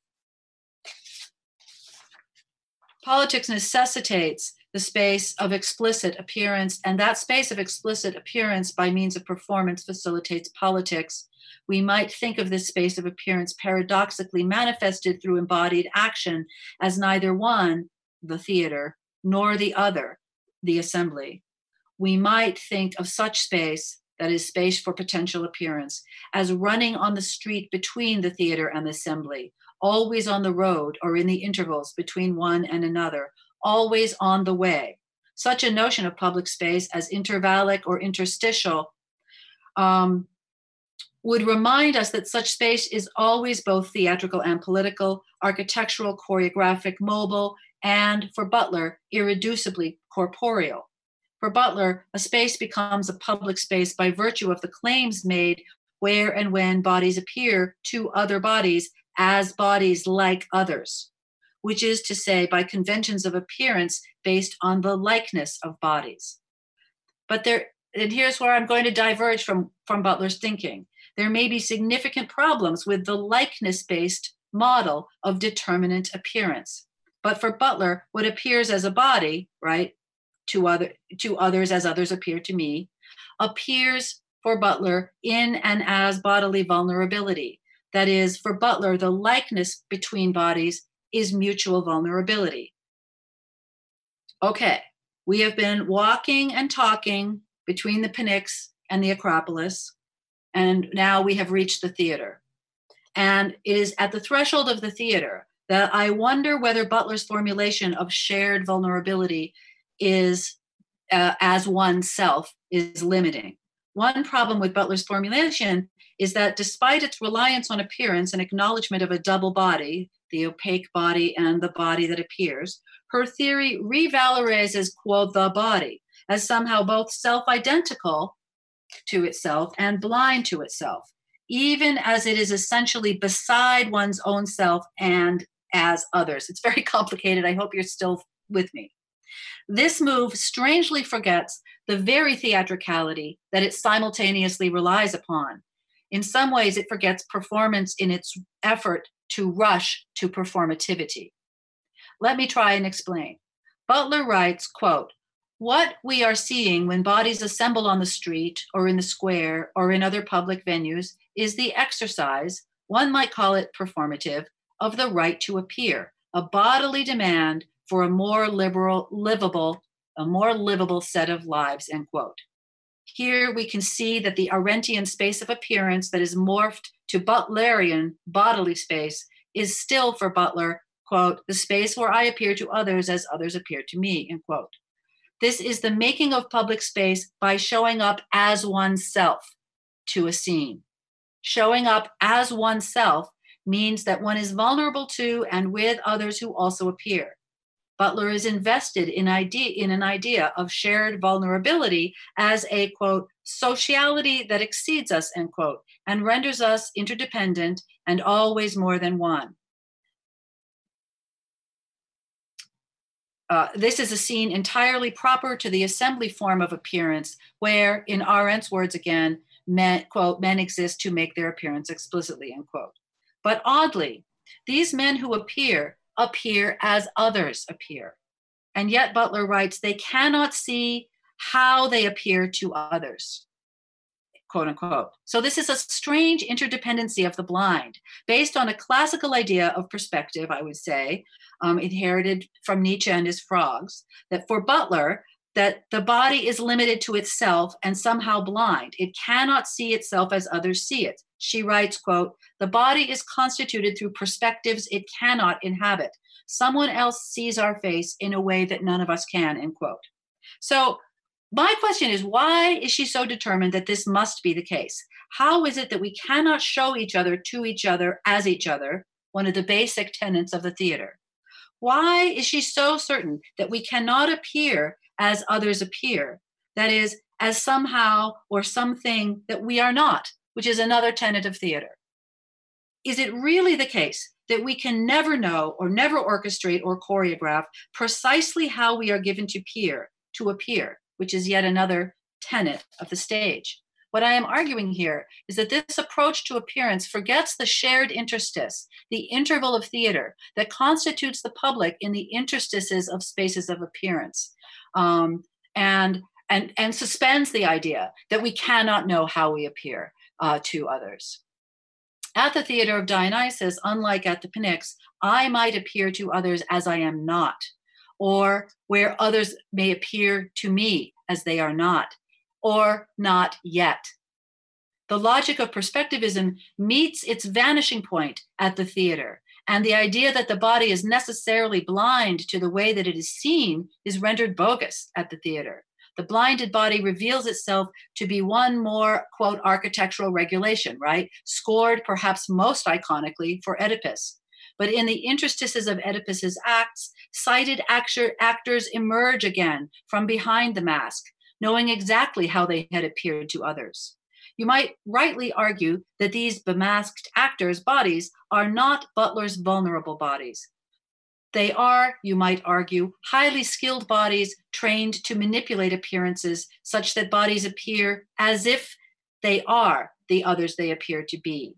Politics necessitates the space of explicit appearance, and that space of explicit appearance by means of performance facilitates politics we might think of this space of appearance paradoxically manifested through embodied action as neither one, the theater, nor the other, the assembly. We might think of such space, that is, space for potential appearance, as running on the street between the theater and the assembly, always on the road or in the intervals between one and another, always on the way. Such a notion of public space as intervallic or interstitial um, would remind us that such space is always both theatrical and political, architectural, choreographic, mobile, and for Butler, irreducibly corporeal. For Butler, a space becomes a public space by virtue of the claims made where and when bodies appear to other bodies as bodies like others, which is to say, by conventions of appearance based on the likeness of bodies. But there, and here's where I'm going to diverge from, from Butler's thinking there may be significant problems with the likeness based model of determinate appearance. But for Butler, what appears as a body, right, to other to others as others appear to me, appears for Butler in and as bodily vulnerability. That is, for Butler, the likeness between bodies is mutual vulnerability. Okay, we have been walking and talking between the Pnyx and the Acropolis, and now we have reached the theater. And it is at the threshold of the theater that I wonder whether Butler's formulation of shared vulnerability is, uh, as oneself, is limiting. One problem with Butler's formulation is that despite its reliance on appearance and acknowledgement of a double body, the opaque body and the body that appears, her theory revalorizes, quote, the body as somehow both self identical to itself and blind to itself, even as it is essentially beside one's own self and as others. It's very complicated. I hope you're still with me. This move strangely forgets the very theatricality that it simultaneously relies upon. In some ways, it forgets performance in its effort to rush to performativity. Let me try and explain. Butler writes, quote, what we are seeing when bodies assemble on the street or in the square or in other public venues is the exercise, one might call it performative, of the right to appear, a bodily demand for a more liberal, livable, a more livable set of lives, end quote. Here we can see that the Arendtian space of appearance that is morphed to Butlerian bodily space is still for Butler, quote, the space where I appear to others as others appear to me, end quote. This is the making of public space by showing up as oneself to a scene. Showing up as oneself means that one is vulnerable to and with others who also appear. Butler is invested in, idea, in an idea of shared vulnerability as a quote, sociality that exceeds us, end quote, and renders us interdependent and always more than one. Uh, this is a scene entirely proper to the assembly form of appearance, where, in Arendt's words again, men, quote, men exist to make their appearance explicitly, end quote. But oddly, these men who appear appear as others appear. And yet, Butler writes, they cannot see how they appear to others, quote unquote. So, this is a strange interdependency of the blind based on a classical idea of perspective, I would say, um, inherited from Nietzsche and his frogs, that for Butler, that the body is limited to itself and somehow blind. It cannot see itself as others see it. She writes, quote, the body is constituted through perspectives it cannot inhabit. Someone else sees our face in a way that none of us can, end quote. So my question is, why is she so determined that this must be the case? How is it that we cannot show each other to each other as each other, one of the basic tenets of the theater? Why is she so certain that we cannot appear as others appear? That is, as somehow or something that we are not, which is another tenet of theater. Is it really the case that we can never know or never orchestrate or choreograph precisely how we are given to appear, to appear, which is yet another tenet of the stage? What I am arguing here is that this approach to appearance forgets the shared interstice, the interval of theater that constitutes the public in the interstices of spaces of appearance, um, and, and, and suspends the idea that we cannot know how we appear uh, to others. At the Theater of Dionysus, unlike at the Pnyx, I might appear to others as I am not, or where others may appear to me as they are not or not yet. The logic of perspectivism meets its vanishing point at the theater, and the idea that the body is necessarily blind to the way that it is seen is rendered bogus at the theater. The blinded body reveals itself to be one more, quote, architectural regulation, right? Scored perhaps most iconically for Oedipus. But in the interstices of Oedipus's acts, sighted actor, actors emerge again from behind the mask, knowing exactly how they had appeared to others. You might rightly argue that these bemasked actors' bodies are not Butler's vulnerable bodies. They are, you might argue, highly skilled bodies trained to manipulate appearances such that bodies appear as if they are the others they appear to be.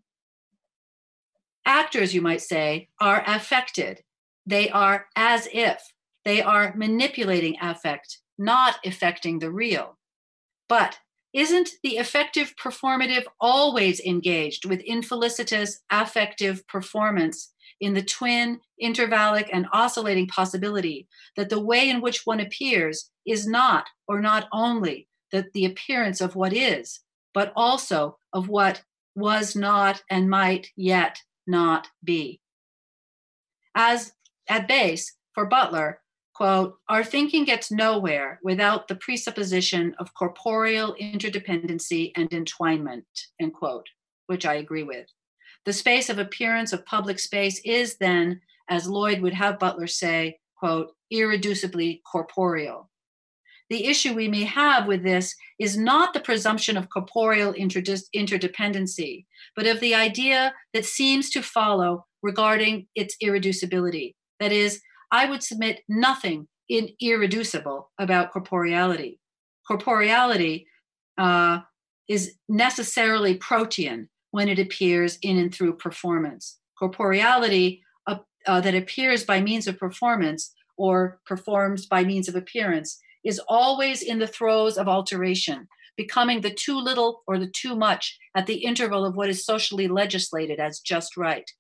Actors, you might say, are affected. They are as if. They are manipulating affect not affecting the real. But Isn't the effective performative always engaged with infelicitous affective performance in the twin, intervallic, and oscillating possibility that the way in which one appears is not, or not only, that the appearance of what is, but also of what was not and might yet not be? As at base, for Butler, quote, our thinking gets nowhere without the presupposition of corporeal interdependency and entwinement, end quote, which I agree with. The space of appearance of public space is then, as Lloyd would have Butler say, quote, irreducibly corporeal. The issue we may have with this is not the presumption of corporeal interdependency, but of the idea that seems to follow regarding its irreducibility. That is, I would submit nothing in irreducible about corporeality. Corporeality uh, is necessarily protean when it appears in and through performance. Corporeality uh, uh, that appears by means of performance or performs by means of appearance is always in the throes of alteration, becoming the too little or the too much at the interval of what is socially legislated as just right.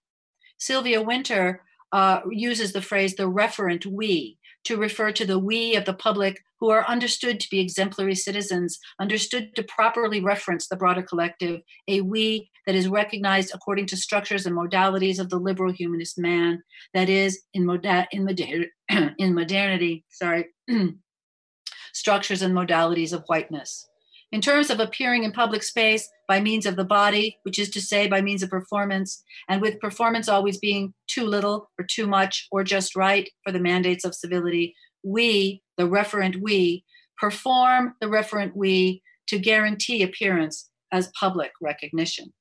Sylvia Wynter uh, uses the phrase the referent we to refer to the we of the public who are understood to be exemplary citizens, understood to properly reference the broader collective, a we that is recognized according to structures and modalities of the liberal humanist man, that is, in, moda- in, moder- in modernity, sorry, structures and modalities of whiteness. In terms of appearing in public space by means of the body, which is to say, by means of performance, and with performance always being too little or too much or just right for the mandates of civility, we, the referent we, perform the referent we to guarantee appearance as public recognition.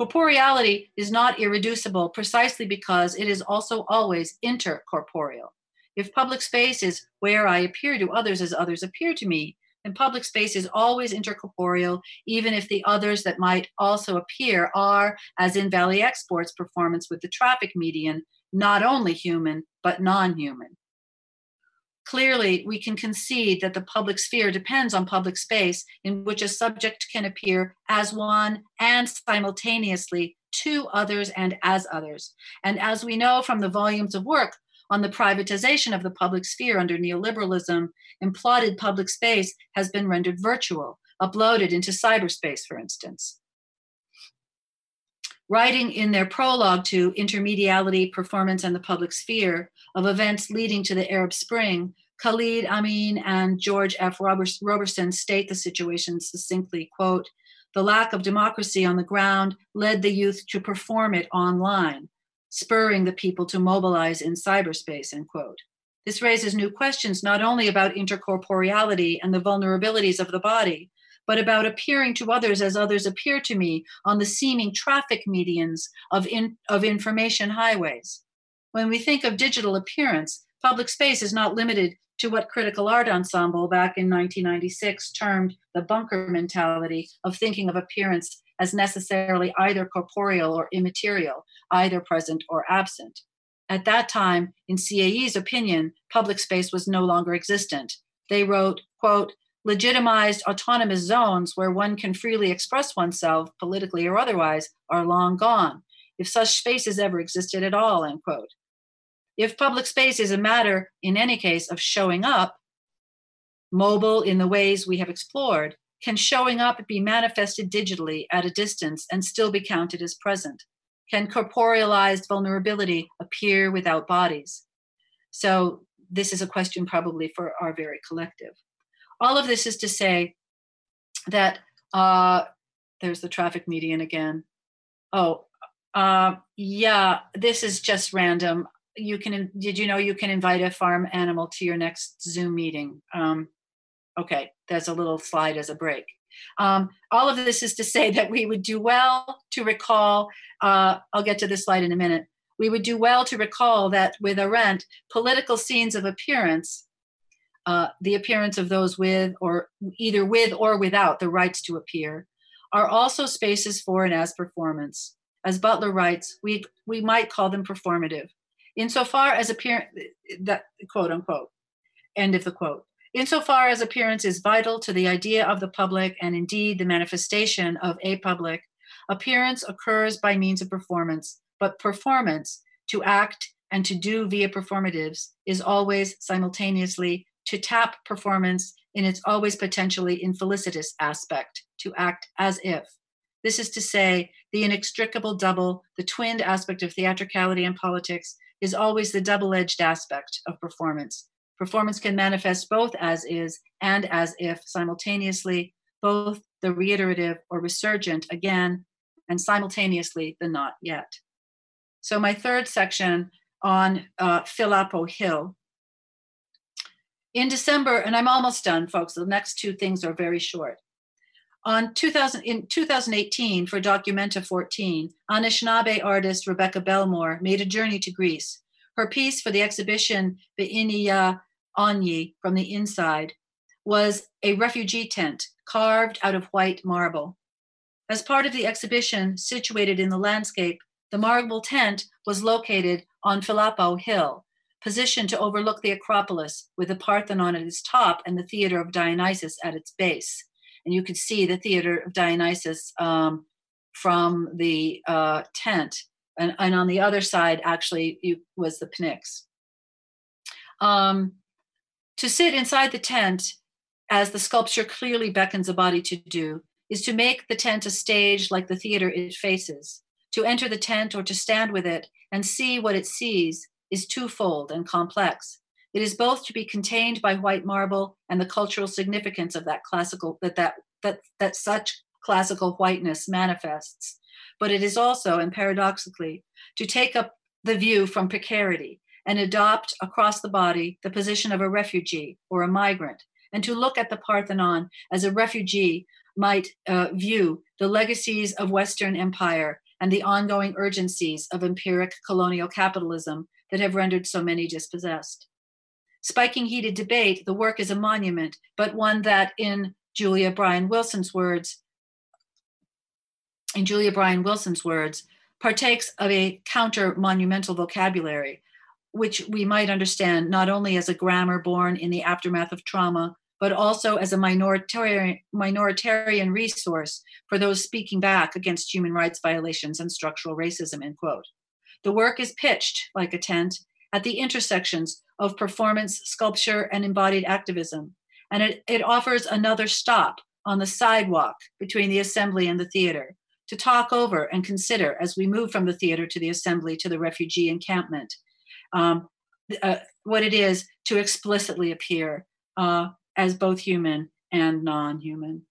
Corporeality is not irreducible precisely because it is also always intercorporeal. If public space is where I appear to others as others appear to me, and public space is always intercorporeal, even if the others that might also appear are, as in Valie Export's performance with the traffic median, not only human, but non human. Clearly, we can concede that the public sphere depends on public space in which a subject can appear as one and simultaneously to others and as others. And as we know from the volumes of work on the privatization of the public sphere under neoliberalism, imploded public space has been rendered virtual, uploaded into cyberspace, for instance. Writing in their prologue to Intermediality, Performance, and the Public Sphere of events leading to the Arab Spring, Khalid Amine and George F. Roberson state the situation succinctly, quote, the lack of democracy on the ground led the youth to perform it online spurring the people to mobilize in cyberspace, end quote. This raises new questions not only about intercorporeality and the vulnerabilities of the body, but about appearing to others as others appear to me on the seeming traffic medians of, in, of information highways. When we think of digital appearance, public space is not limited to what Critical Art Ensemble back in 1996 termed the bunker mentality of thinking of appearance as necessarily either corporeal or immaterial, either present or absent. At that time, in CAE's opinion, public space was no longer existent. They wrote, quote, legitimized autonomous zones where one can freely express oneself, politically or otherwise, are long gone, if such spaces ever existed at all, end quote. If public space is a matter, in any case, of showing up, mobile in the ways we have explored, can showing up be manifested digitally at a distance and still be counted as present? Can corporealized vulnerability appear without bodies? So, this is a question probably for our very collective. All of this is to say that uh, there's the traffic median again. Oh, uh, yeah, this is just random. You can, did you know you can invite a farm animal to your next Zoom meeting? Um, okay, there's a little slide as a break. Um, all of this is to say that we would do well to recall, uh, I'll get to this slide in a minute. We would do well to recall that with Arendt, political scenes of appearance, uh, the appearance of those with or either with or without the rights to appear, are also spaces for and as performance. As Butler writes, we, we might call them performative. Insofar as appearance, that quote unquote, end of the quote. Insofar as appearance is vital to the idea of the public and indeed the manifestation of a public, appearance occurs by means of performance, but performance, to act and to do via performatives, is always simultaneously to tap performance in its always potentially infelicitous aspect, to act as if. This is to say, the inextricable double, the twinned aspect of theatricality and politics, is always the double edged aspect of performance. Performance can manifest both as is and as if simultaneously, both the reiterative or resurgent again, and simultaneously the not yet. So, my third section on uh, Philopappos Hill. In December, and I'm almost done, folks, the next two things are very short. On 2000, in 2018, for Documenta 14, Anishinaabe artist Rebecca Belmore made a journey to Greece. Her piece for the exhibition Biinjiya'iing Onji from the inside was a refugee tent carved out of white marble. As part of the exhibition situated in the landscape, the marble tent was located on Philopappos Hill, positioned to overlook the Acropolis with the Parthenon at its top and the Theater of Dionysus at its base and you could see the theater of Dionysus um, from the uh, tent. And, and on the other side, actually, it was the Pnyx. Um, to sit inside the tent, as the sculpture clearly beckons a body to do, is to make the tent a stage like the theater it faces. To enter the tent or to stand with it and see what it sees is twofold and complex. It is both to be contained by white marble and the cultural significance of that classical that that that that such classical whiteness manifests, but it is also, and paradoxically, to take up the view from precarity and adopt across the body the position of a refugee or a migrant, and to look at the Parthenon as a refugee might uh, view the legacies of Western empire and the ongoing urgencies of empiric colonial capitalism that have rendered so many dispossessed. Spiking heated debate, the work is a monument, but one that, in Julia Bryan Wilson's words, in Julia Bryan Wilson's words, partakes of a counter monumental vocabulary, which we might understand not only as a grammar born in the aftermath of trauma, but also as a minoritarian, minoritarian resource for those speaking back against human rights violations and structural racism, end quote. The work is pitched like a tent at the intersections of performance, sculpture, and embodied activism. And it, it offers another stop on the sidewalk between the assembly and the theater to talk over and consider as we move from the theater to the assembly to the refugee encampment um, uh, what it is to explicitly appear uh, as both human and non human.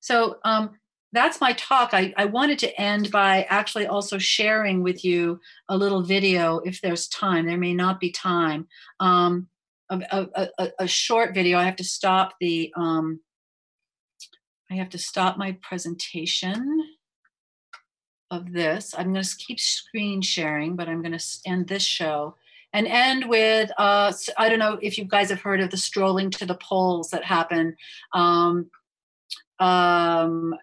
So, um, that's my talk. I, I wanted to end by actually also sharing with you a little video if there's time. There may not be time. Um, a, a, a, a, short video. I have to stop the. Um, I have to stop my presentation of this. I'm going to keep screen sharing, but I'm going to end this show and end with uh, I don't know if you guys have heard of the strolling to the polls that happen. Um, um,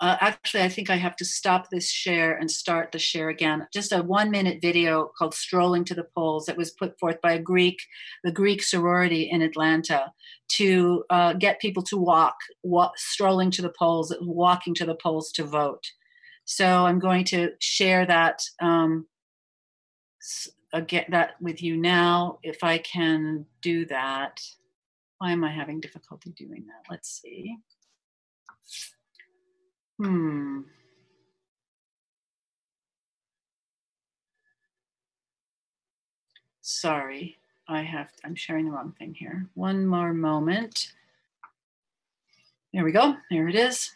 uh, actually, I think I have to stop this share and start the share again. Just a one minute video called Strolling to the Polls that was put forth by a Greek, the Greek sorority in Atlanta to uh, get people to walk, walk, strolling to the polls, walking to the polls to vote. So I'm going to share that um, get that with you now. If I can do that. Why am I having difficulty doing that? Let's see. Hmm. Sorry, I have, I'm sharing the wrong thing here. One more moment. There we go. There it is.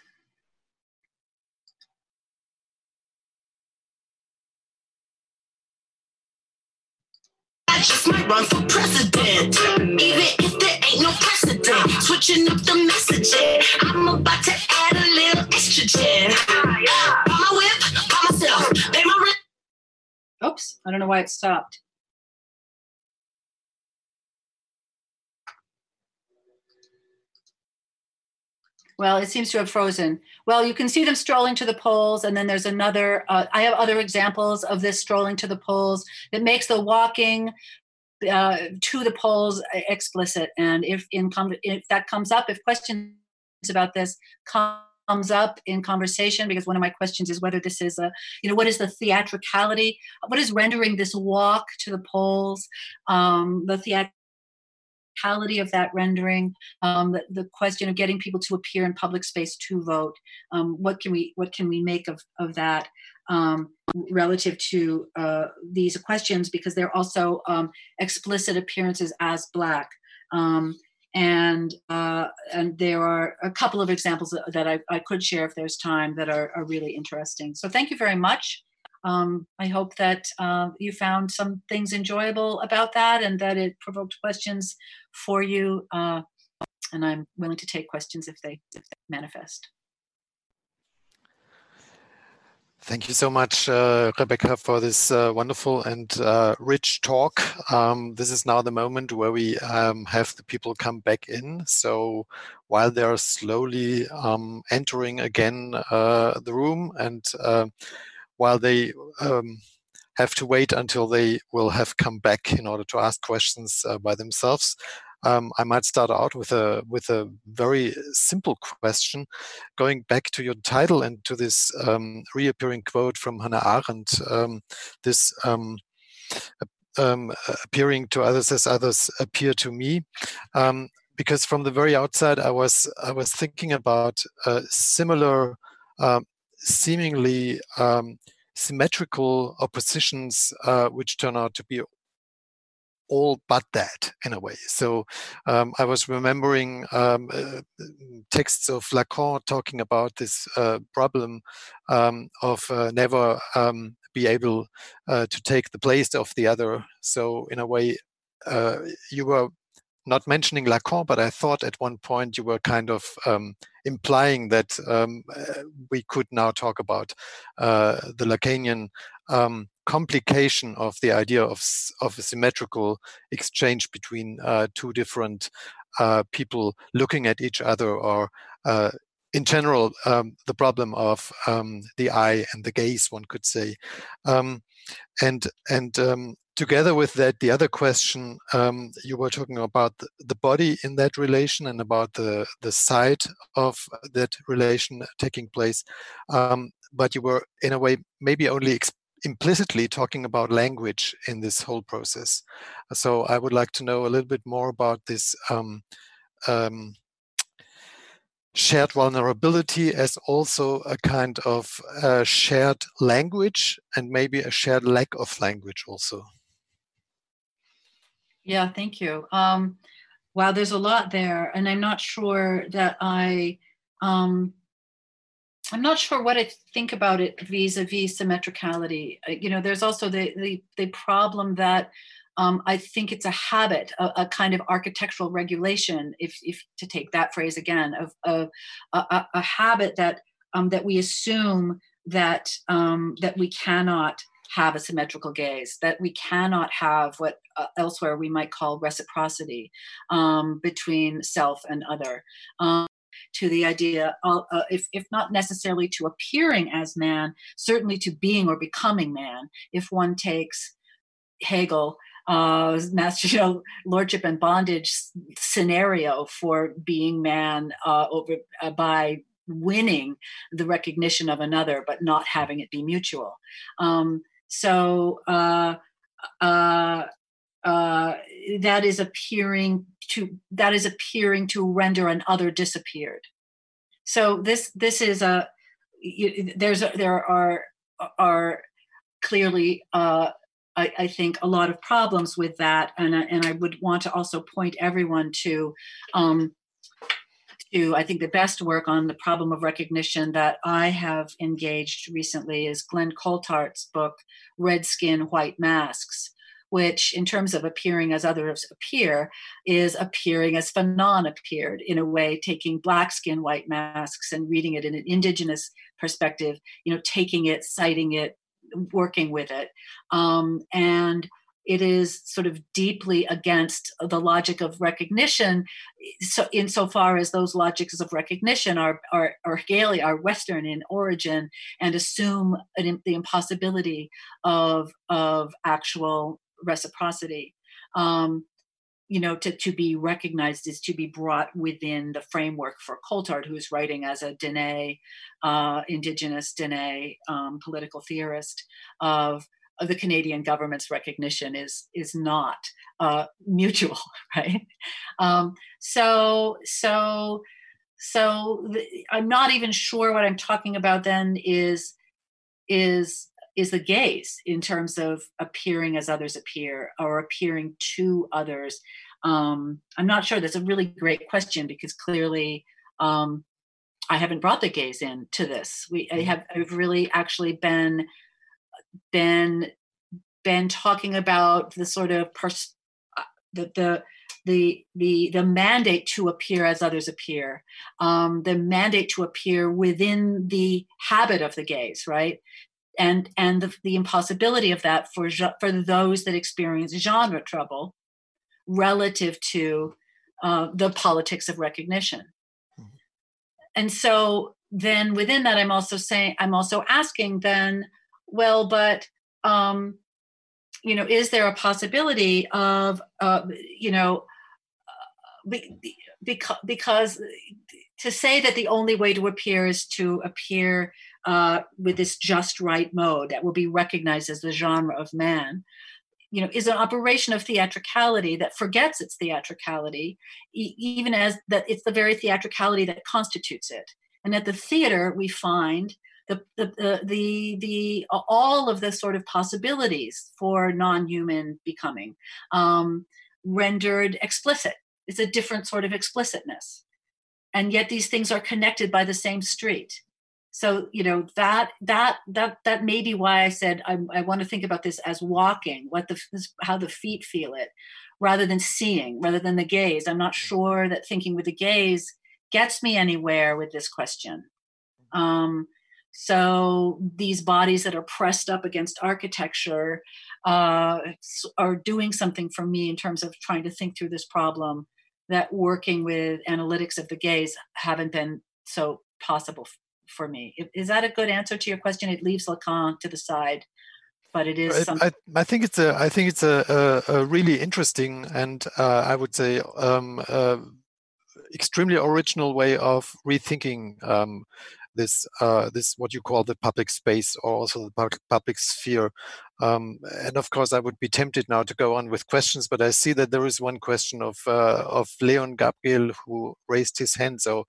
Might run for president, even if there ain't no precedent. Switching up the messaging, I'm about to add a little estrogen. My whip, myself, pay my rent. Oops, I don't know why it stopped. Well, it seems to have frozen. Well, you can see them strolling to the polls, and then there's another. Uh, I have other examples of this strolling to the polls that makes the walking uh, to the polls explicit. And if in if that comes up, if questions about this comes up in conversation because one of my questions is whether this is a you know what is the theatricality? What is rendering this walk to the polls um, the theatricality of that rendering um, the, the, question of getting people to appear in public space to vote um, what can we what can we make of, of that um, relative to uh, these questions? Because they're also um, explicit appearances as black. Um, and uh, and there are a couple of examples that I, I could share if there's time that are, are really interesting. So thank you very much. Um, I hope that uh, you found some things enjoyable about that and that it provoked questions for you. Uh, and I'm willing to take questions if they, if they manifest. Thank you so much, uh, Rebecca, for this uh, wonderful and uh, rich talk. Um, this is now the moment where we um, have the people come back in. So while they are slowly um, entering again uh, the room and uh, while they um, have to wait until they will have come back in order to ask questions uh, by themselves, um, I might start out with a with a very simple question, going back to your title and to this um, reappearing quote from Hannah Arendt. Um, this um, um, appearing to others as others appear to me. Um, because from the very outside, I was I was thinking about uh, similar, seemingly symmetrical oppositions, uh, which turn out to be all but that in a way. So um, I was remembering um, uh, texts of Lacan talking about this uh, problem um, of uh, never um, be able uh, to take the place of the other. So in a way, uh, you were not mentioning Lacan, but I thought at one point you were kind of um, implying that um, uh, we could now talk about the Lacanian um, complication of the idea of, of a symmetrical exchange between uh, two different uh, people looking at each other or uh, in general um, the problem of um, the eye and the gaze one could say. Um, and and um, together with that the other question um, you were talking about the body in that relation and about the the side of that relation taking place. Um, but you were in a way maybe only implicitly talking about language in this whole process. So I would like to know a little bit more about this um, um, shared vulnerability as also a kind of uh, shared language and maybe a shared lack of language also. Yeah, thank you. Um, wow, there's a lot there, and I'm not sure that I um, I'm not sure what I think about it vis-a-vis symmetricality. Uh, you know, there's also the the, the problem that um, I think it's a habit, a, a, kind of architectural regulation, if, if to take that phrase again, of, of a, a, habit that um, that we assume that um, that we cannot have a symmetrical gaze, that we cannot have what uh, elsewhere we might call reciprocity um, between self and other. To the idea, of, uh, if, if not necessarily to appearing as man, certainly to being or becoming man. If one takes Hegel, uh, master, you know, lordship and bondage scenario for being man uh, over uh, by winning the recognition of another, but not having it be mutual. Um, so uh, uh, uh, that is appearing to that is appearing to render an other disappeared. So this this is a there's a, there are are clearly uh, I, I, think a lot of problems with that, and and I would want to also point everyone to um, to I think the best work on the problem of recognition that I have engaged recently is Glen Coulthard's book Red Skin White Masks, which, in terms of appearing as others appear, is appearing as Fanon appeared in a way, taking black skin white masks and reading it in an indigenous perspective, you know, taking it, citing it, working with it. Um, and it is sort of deeply against the logic of recognition so insofar as those logics of recognition are are, are Hegelian, are Western in origin and assume an, the impossibility of of actual reciprocity. um, you know, to, to be recognized is to be brought within the framework for Coulthard, who's writing as a Dene, uh, indigenous Dene um, political theorist of, of, the Canadian government's recognition is is not uh, mutual, right? Um, so so so I'm not even sure what I'm talking about. Then is is is the gaze in terms of appearing as others appear or appearing to others? Um, I'm not sure. That's a really great question because clearly um, I haven't brought the gaze in to this. We I mm-hmm. have I've really actually been been been talking about the sort of pers- uh, the the the the the mandate to appear as others appear, um, the mandate to appear within the habit of the gaze, right? And and the, the impossibility of that for for those that experience genre trouble relative to uh, the politics of recognition mm-hmm. and so then within that i'm also saying i'm also asking then well but um you know is there a possibility of uh you know uh, because because to say that the only way to appear is to appear uh, with this just right mode that will be recognized as the genre of man you know is an operation of theatricality that forgets its theatricality e- even as that it's the very theatricality that constitutes it. And at the theater we find the the the the, the all of the sort of possibilities for non-human becoming um, rendered explicit. It's a different sort of explicitness. And yet these things are connected by the same street so you know that that that that may be why i said i, I want to think about this as walking what the how the feet feel it rather than seeing rather than the gaze. I'm not sure that thinking with the gaze gets me anywhere with this question. Um, so these bodies that are pressed up against architecture uh, are doing something for me in terms of trying to think through this problem that working with analytics of the gaze haven't been so possible for me. Is that a good answer to your question? It leaves Lacan to the side, but it is. I, I, I think it's a. I think it's a, a, a really interesting and uh, I would say um, uh, extremely original way of rethinking um, this uh, this what you call the public space or also the public sphere. Um, and of course, I would be tempted now to go on with questions, but I see that there is one question of uh, of Leon Gabriel who raised his hand. So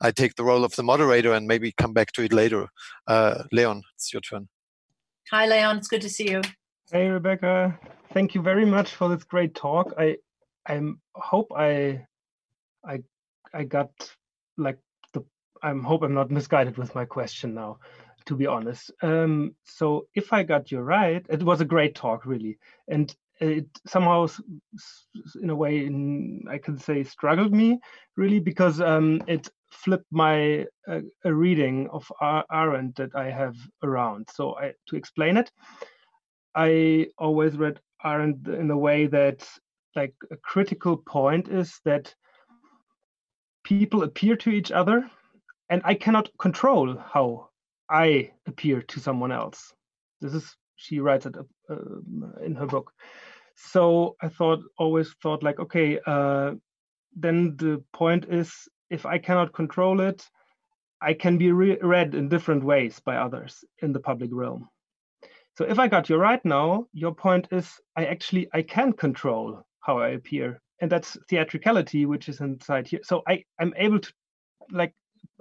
I take the role of the moderator and maybe come back to it later. Uh, Leon, it's your turn. Hi, Leon. It's good to see you. Hey, Rebecca. Thank you very much for this great talk. I I hope I I I got like the I hope I'm not misguided with my question now. To be honest, um, so if I got you right, it was a great talk, really, and it somehow in a way in, i can say struggled me really because um, it flipped my uh, a reading of Arendt that I have around. So I, to explain it, I always read Arendt in a way that like a critical point is that people appear to each other and I cannot control how I appear to someone else. This is she writes it uh, in her book. So I thought always thought like okay, uh, then the point is if I cannot control it, I can be re- read in different ways by others in the public realm. So if I got you right now, your point is I actually I can control how I appear, and that's theatricality, which is inside here. So I I'm able to like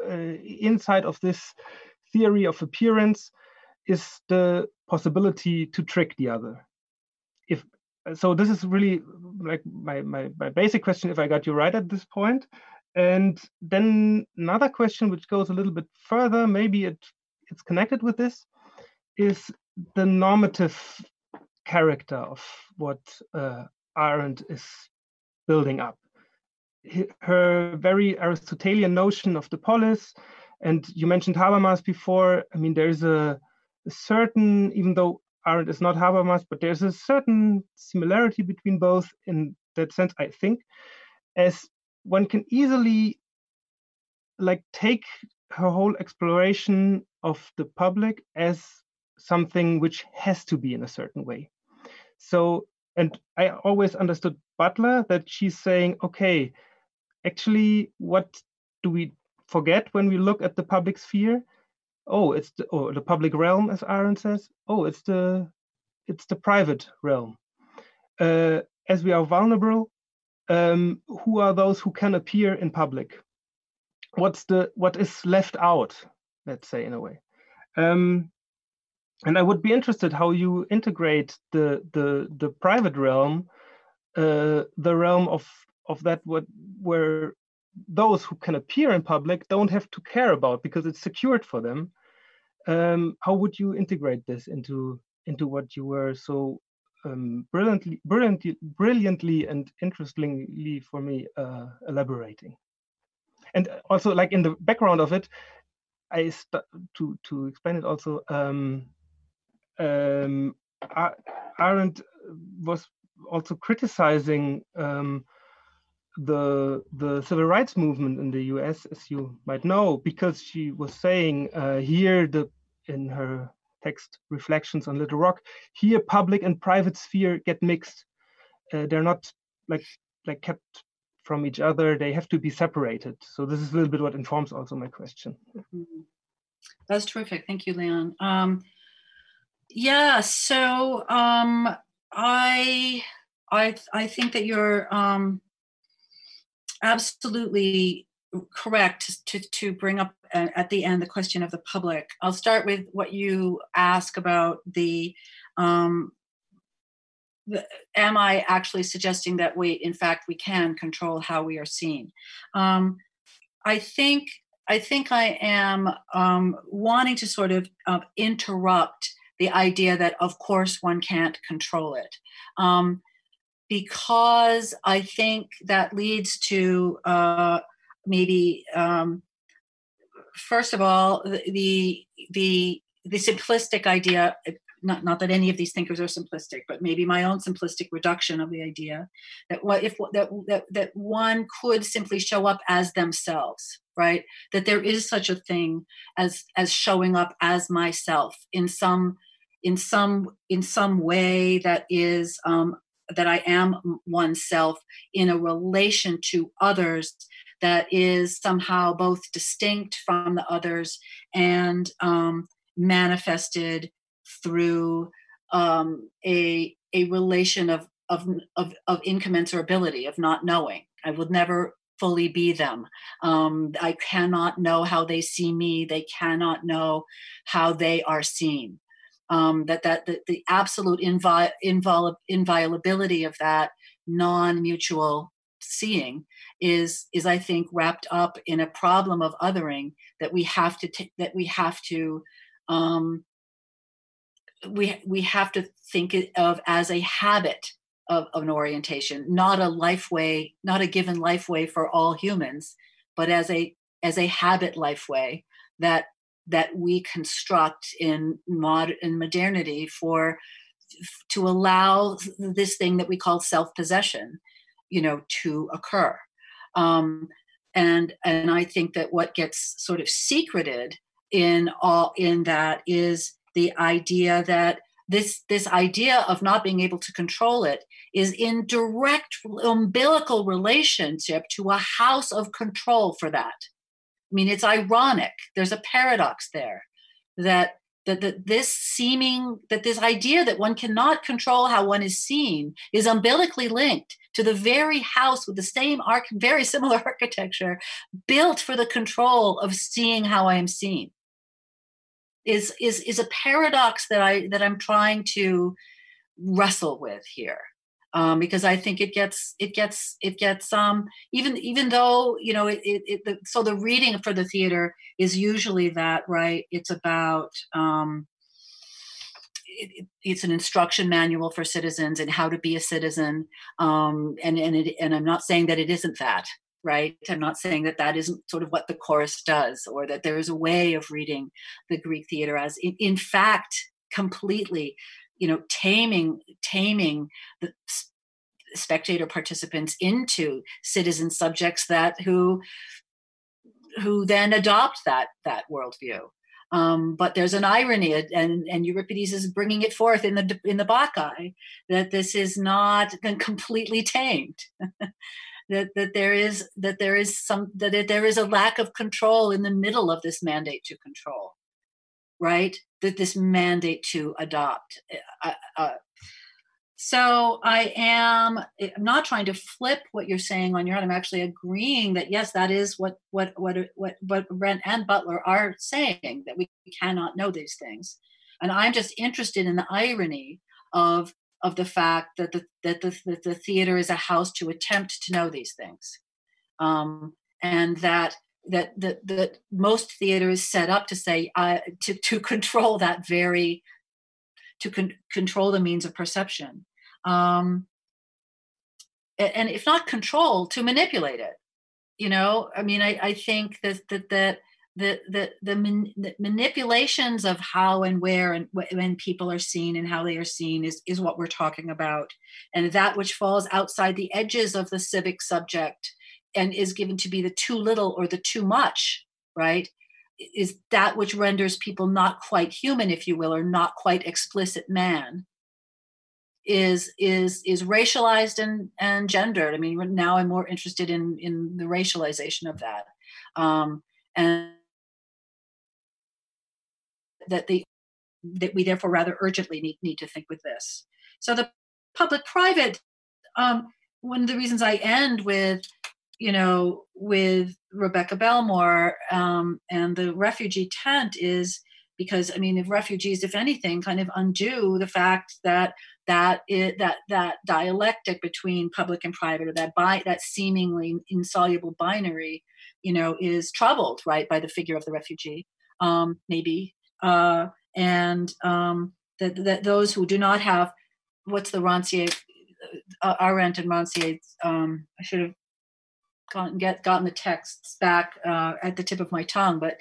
uh, inside of this theory of appearance is the possibility to trick the other. If so, this is really like my my my basic question. If I got you right at this point, and then another question, which goes a little bit further, maybe it it's connected with this, is the normative character of what uh, Arendt is building up. Her very Aristotelian notion of the polis, and you mentioned Habermas before. I mean, there's a, a certain, even though Arendt is not Habermas, but there's a certain similarity between both in that sense, I think, as one can easily like take her whole exploration of the public as something which has to be in a certain way. So and I always understood Butler that she's saying, okay, actually, what do we forget when we look at the public sphere? Oh, it's the or the public realm, as Arendt says. Oh, it's the it's the private realm. Uh, as we are vulnerable, um, who are those who can appear in public? What's the what is left out? Let's say in a way. Um, and I would be interested how you integrate the the the private realm, uh, the realm of of that what where those who can appear in public don't have to care about because it's secured for them. Um, how would you integrate this into into what you were so um, brilliantly, brilliantly, brilliantly, and interestingly for me uh, elaborating? And also, like in the background of it, I to to explain it also. Um, um, Arendt was also criticizing um, the the civil rights movement in the U.S., as you might know, because she was saying uh, here the in her text reflections on Little Rock, here public and private sphere get mixed. Uh, they're not like like kept from each other. They have to be separated. So this is a little bit what informs also my question. Mm-hmm. That's terrific. Thank you, Leon. Um, yeah, so um, I I I think that you're um, absolutely correct to to bring up uh, at the end the question of the public. I'll start with what you ask about the. Um, the, am I actually suggesting that we, in fact, we can control how we are seen? Um, I think I think I am um, wanting to sort of uh, interrupt the idea that, of course, one can't control it. Um, because I think that leads to uh, maybe, um, first of all, the, the, the simplistic idea not, not that any of these thinkers are simplistic, but maybe my own simplistic reduction of the idea that what if that, that that one could simply show up as themselves, right? That there is such a thing as as showing up as myself in some in some in some way that is um, that I am oneself in a relation to others that is somehow both distinct from the others and um, manifested through um, a a relation of, of of of incommensurability of not knowing. I would never fully be them. Um, I cannot know how they see me. They cannot know how they are seen um, that that the, the absolute invi- invol- inviolability of that non-mutual seeing is is I think wrapped up in a problem of othering that we have to t- that we have to um, we we have to think of as a habit of, of an orientation, not a life way, not a given life way for all humans, but as a as a habit life way that that we construct in mod in modernity for to allow this thing that we call self-possession you know to occur um, and and i think that what gets sort of secreted in all in that is the idea that this this idea of not being able to control it is in direct umbilical relationship to a house of control for that I mean, it's ironic. There's a paradox there that that, that this seeming that this idea that one cannot control how one is seen is umbilically linked to the very house with the same arch, very similar architecture built for the control of seeing how I am seen. Is is is a paradox that I that I'm trying to wrestle with here um, because I think it gets it gets it gets um, even even though you know it, it, it the, so the reading for the theater is usually that right? It's about um, it, it's an instruction manual for citizens and how to be a citizen. Um, and and it, and I'm not saying that it isn't that right? I'm not saying that that isn't sort of what the chorus does or that there is a way of reading the greek theater as in, in fact completely you know taming taming the spectator participants into citizen subjects that who who then adopt that that worldview Um, but there's an irony, and, and Euripides is bringing it forth in the in the Bacchae that this is not completely tamed. that that there is that there is some that there is a lack of control in the middle of this mandate to control, right? That this mandate to adopt. Uh, uh, so I am I'm not trying to flip what you're saying on your own. I'm actually agreeing that yes, that is what what what what what Arendt and Butler are saying that we cannot know these things. And I'm just interested in the irony of of the fact that the that the, that the theater is a house to attempt to know these things. Um, and that that that that most theater is set up to say uh, to to control that very to con- control the means of perception. Um, and if not control to manipulate it. You know i mean i, I think that that that the the the, man, the, manipulations of how and where and wh- when people are seen and how they are seen is is what we're talking about. And that which falls outside the edges of the civic subject and is given to be the too little or the too much right is that which renders people not quite human if you will or not quite explicit man is is is racialized and and gendered. I mean, now I'm more interested in in the racialization of that, um, and that the that we therefore rather urgently need need to think with this. So the public-private. Um, one of the reasons I end with, you know, with Rebecca Belmore um, and the refugee tent is because I mean, if refugees, if anything, kind of undo the fact that that it, that that dialectic between public and private, or that bi- that seemingly insoluble binary, you know, is troubled right by the figure of the refugee, um, maybe, uh, and um, that that those who do not have what's the Rancière, uh, Arendt and Rancière, um, I should have gotten get gotten the texts back uh, at the tip of my tongue, but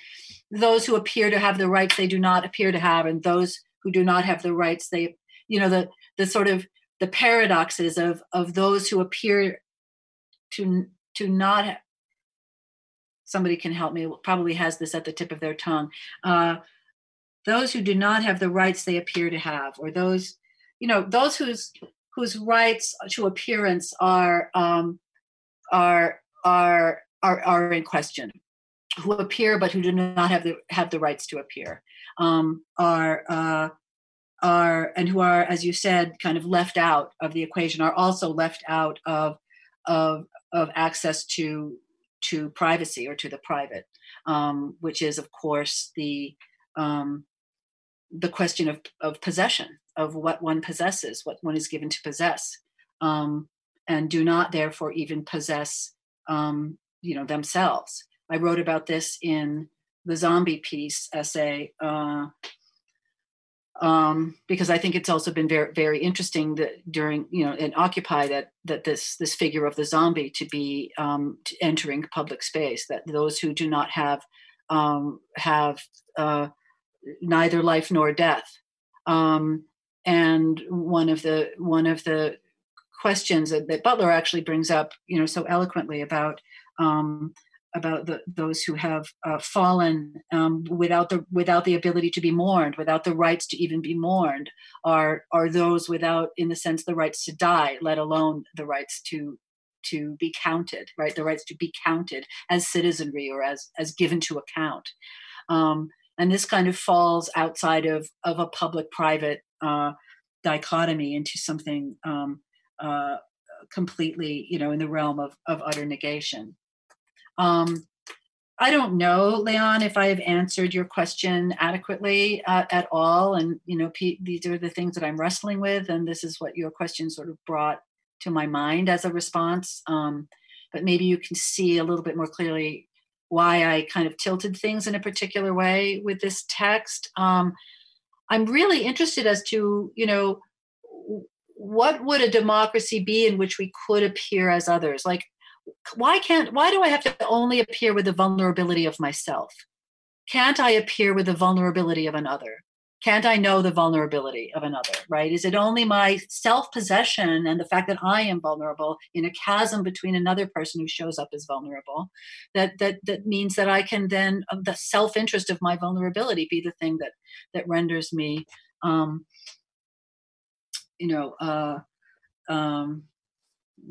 those who appear to have the rights they do not appear to have, and those who do not have the rights they you know the the sort of the paradoxes of of those who appear to to not somebody can help me probably has this at the tip of their tongue uh, those who do not have the rights they appear to have or those you know those whose whose rights to appearance are um, are are are are in question who appear but who do not have the have the rights to appear um, are uh, are and who are as you said kind of left out of the equation are also left out of of of access to to privacy or to the private um, which is of course the um, the question of, of possession of what one possesses what one is given to possess um, and do not therefore even possess um, you know themselves. I wrote about this in the zombie piece essay uh, um, because I think it's also been very very interesting that during you know in Occupy that that this this figure of the zombie to be um, to entering public space that those who do not have um, have uh, neither life nor death. Um, and one of the one of the questions that, that, Butler actually brings up you know so eloquently about um, about the, those who have uh, fallen um, without the without the ability to be mourned, without the rights to even be mourned, are are those without, in the sense, the rights to die, let alone the rights to to be counted, right? The rights to be counted as citizenry or as as given to account. Um, and this kind of falls outside of of a public-private uh, dichotomy into something um, uh, completely, you know, in the realm of of utter negation. Um, I don't know, Leon, if I have answered your question adequately uh, at all. And, you know, Pete, these are the things that I'm wrestling with. And this is what your question sort of brought to my mind as a response. Um, but maybe you can see a little bit more clearly why I kind of tilted things in a particular way with this text. Um, I'm really interested as to, you know, what would a democracy be in which we could appear as others? Like, why can't why do i have to only appear with the vulnerability of myself can't i appear with the vulnerability of another can't I know the vulnerability of another, right? Is it only my self possession and the fact that I am vulnerable in a chasm between another person who shows up as vulnerable that that that means that I can then the self interest of my vulnerability be the thing that that renders me, um, you know, uh, um,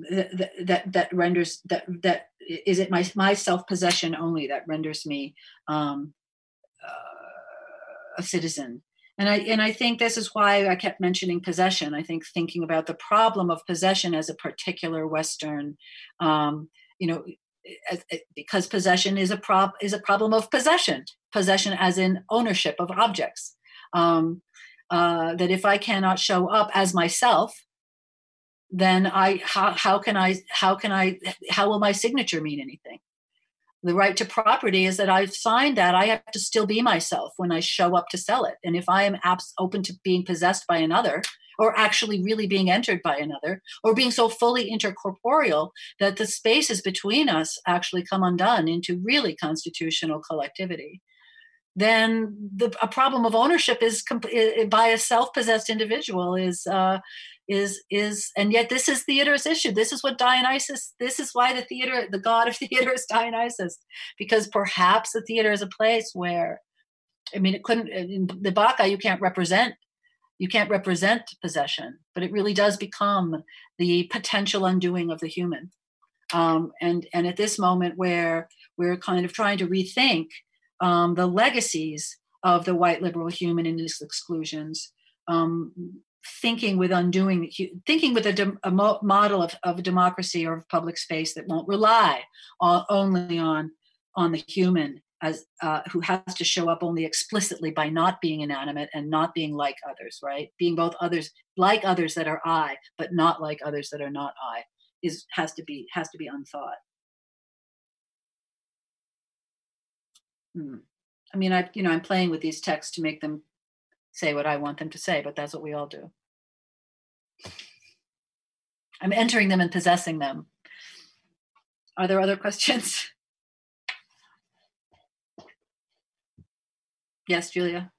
that, that that renders that that is it my my self possession only that renders me um, uh, a citizen? And i and i think this is why i kept mentioning possession. I think thinking about the problem of possession as a particular western um, you know because possession is a prob is a problem of possession possession as in ownership of objects. Um, uh, that if i cannot show up as myself then i how, how can i how can i how will my signature mean anything the right to property is that I've signed that. I have to still be myself when I show up to sell it. And if I am abs- open to being possessed by another, or actually really being entered by another, or being so fully intercorporeal that the spaces between us actually come undone into really constitutional collectivity, then the, a problem of ownership is by a self-possessed individual is uh, is is and yet this is theater's issue. This is what dionysus this is why the theater the god of theater is dionysus because perhaps the theater is a place where i mean it couldn't in the bacchae you can't represent you can't represent possession but it really does become the potential undoing of the human. Um, and and at this moment where we're kind of trying to rethink um, the legacies of the white liberal human in its exclusions um, thinking with undoing thinking with a, a model of, of democracy or of public space that won't rely on, only on on the human as uh, who has to show up only explicitly by not being inanimate and not being like others right? Being both others like others that are i but not like others that are not i is has to be has to be unthought hmm. i mean i you know i'm playing with these texts to make them say what I want them to say, but that's what we all do. I'm entering them and possessing them. Are there other questions? yes, Julia.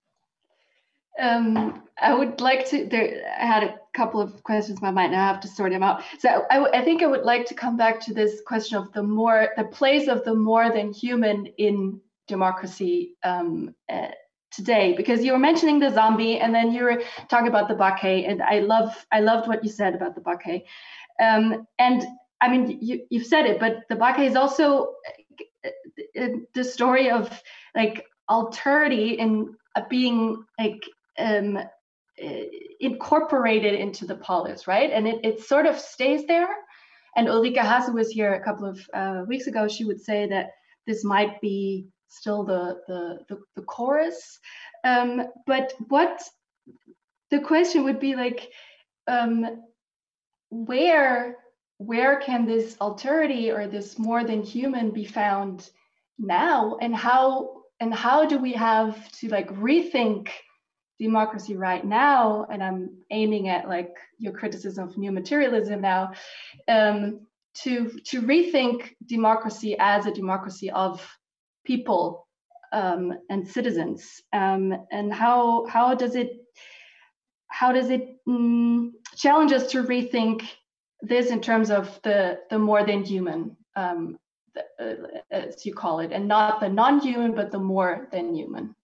Um, I would like to. There, I had a couple of questions in my mind. Now I have to sort them out. So I, I think I would like to come back to this question of the more, the place of the more than human in democracy um, uh, today because you were mentioning the zombie and then you were talking about the bacchae and i love i loved what you said about the bacchae um, and i mean you, you've said it but the bacchae is also uh, uh, the story of like alterity in uh, being like um, incorporated into the polis right? And it, it sort of stays there. And ulrike Haase was here a couple of uh, weeks ago. She would say that this might be still the the the, the chorus. Um, but what the question would be like, um, where where can this alterity or this more than human be found now, and how and how do we have to like rethink democracy right now and i'm aiming at like your criticism of new materialism now um, to to rethink democracy as a democracy of people um, and citizens. Um, and how how does it how does it mm, challenge us to rethink this in terms of the the more than human um, the, uh, as you call it and not the non-human but the more than human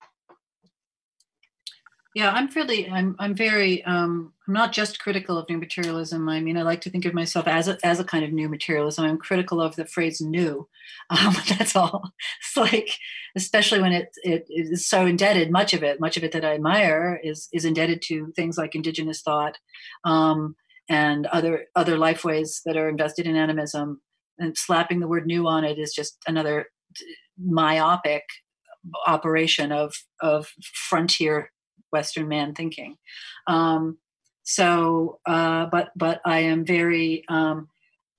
yeah i'm really i'm i'm very um i'm not just critical of new materialism. I mean i like to think of myself as a, as a kind of new materialism. I'm critical of the phrase new. Um that's all. It's like especially when it, it is so indebted much of it much of it that i admire is is indebted to things like indigenous thought um and other other life ways that are invested in animism. And slapping the word new on it is just another myopic operation of of frontier Western man thinking. Um, so, uh, but but I am very um,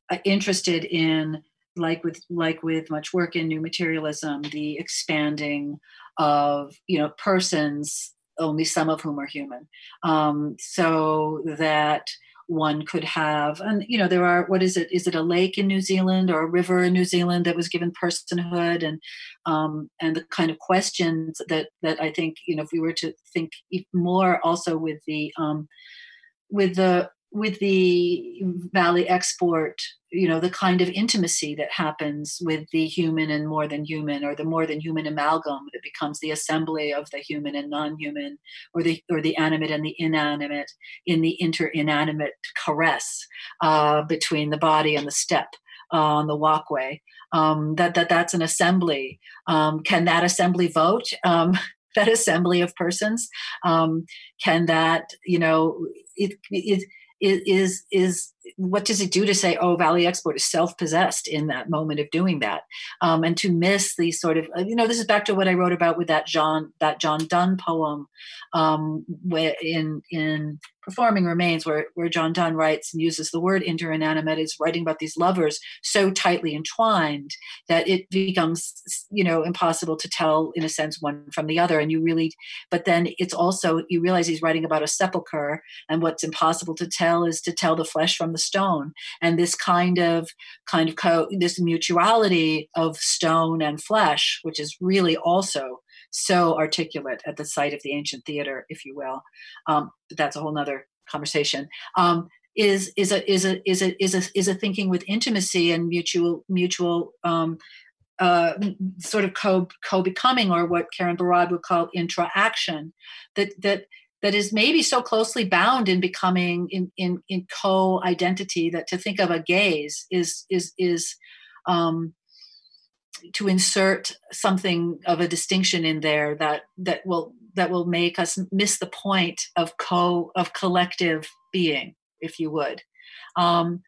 uh, interested in like with like with much work in new materialism, the expanding of you know persons, only some of whom are human, um, so that one could have. And you know there are what is it? Is it a lake in new zealand or a river in new zealand that was given personhood? And um, and the kind of questions that that i think you know if we were to think more also with the um, with the with the Valie Export you know the kind of intimacy that happens with the human and more than human or the more than human amalgam that becomes the assembly of the human and non-human or the or the animate and the inanimate in the inter-inanimate caress uh, between the body and the step uh, on the walkway. Um, that that that's an assembly. Um, can that assembly vote? Um, that assembly of persons? Um, can that you know it, it is is what does it do to say oh Valie Export is self-possessed in that moment of doing that? Um, and to miss the sort of you know this is back to what i wrote about with that john that john donne poem um, where in in performing remains where, where john donne writes and uses the word interinanimate is writing about these lovers so tightly entwined that it becomes you know impossible to tell in a sense one from the other. And you really but then it's also you realize he's writing about a sepulcher and what's impossible to tell is to tell the flesh from the stone and this kind of kind of co- this mutuality of stone and flesh which is really also so articulate at the site of the ancient theater, if you will. Um, but that's a whole nother conversation. Um, is is a is a is a is a is a thinking with intimacy and mutual mutual um, uh, sort of co co becoming, or what Karen Barad would call intra-action, that that that is maybe so closely bound in becoming in in, in co identity that to think of a gaze is is is um, to insert something of a distinction in there that that will that will make us miss the point of co of collective being if you would. Um,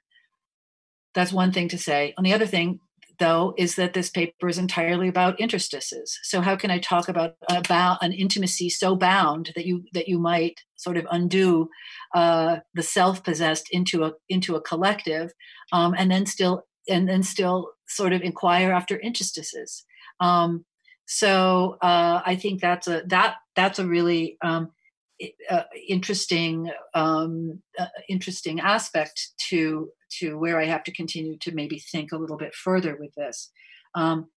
that's one thing to say. On the other thing though is that this paper is entirely about interstices so how can i talk about about an intimacy so bound that you that you might sort of undo uh, the self-possessed into a into a collective um, and then still and then still sort of inquire after interstices. Um, so uh, I think that's a that that's a really um, uh, interesting um, uh, interesting aspect to to where I have to continue to maybe think a little bit further with this. Um,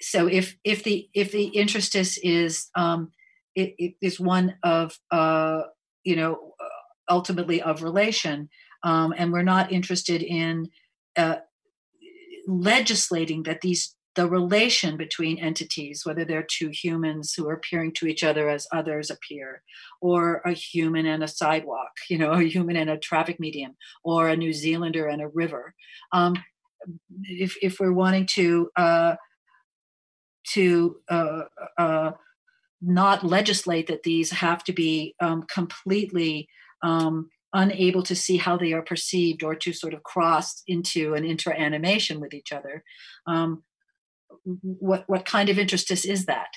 so if if the if the interstice is um, it, it is one of uh, you know ultimately of relation, um, and we're not interested in uh, legislating that these the relation between entities, whether they're two humans who are appearing to each other as others appear, or a human and a sidewalk, you know, a human and a traffic medium, or a New Zealander and a river. Um, if, if we're wanting to uh, to uh, uh, not legislate that these have to be um, completely um, unable to see how they are perceived or to sort of cross into an interanimation with each other. Um, what what kind of interstice is that?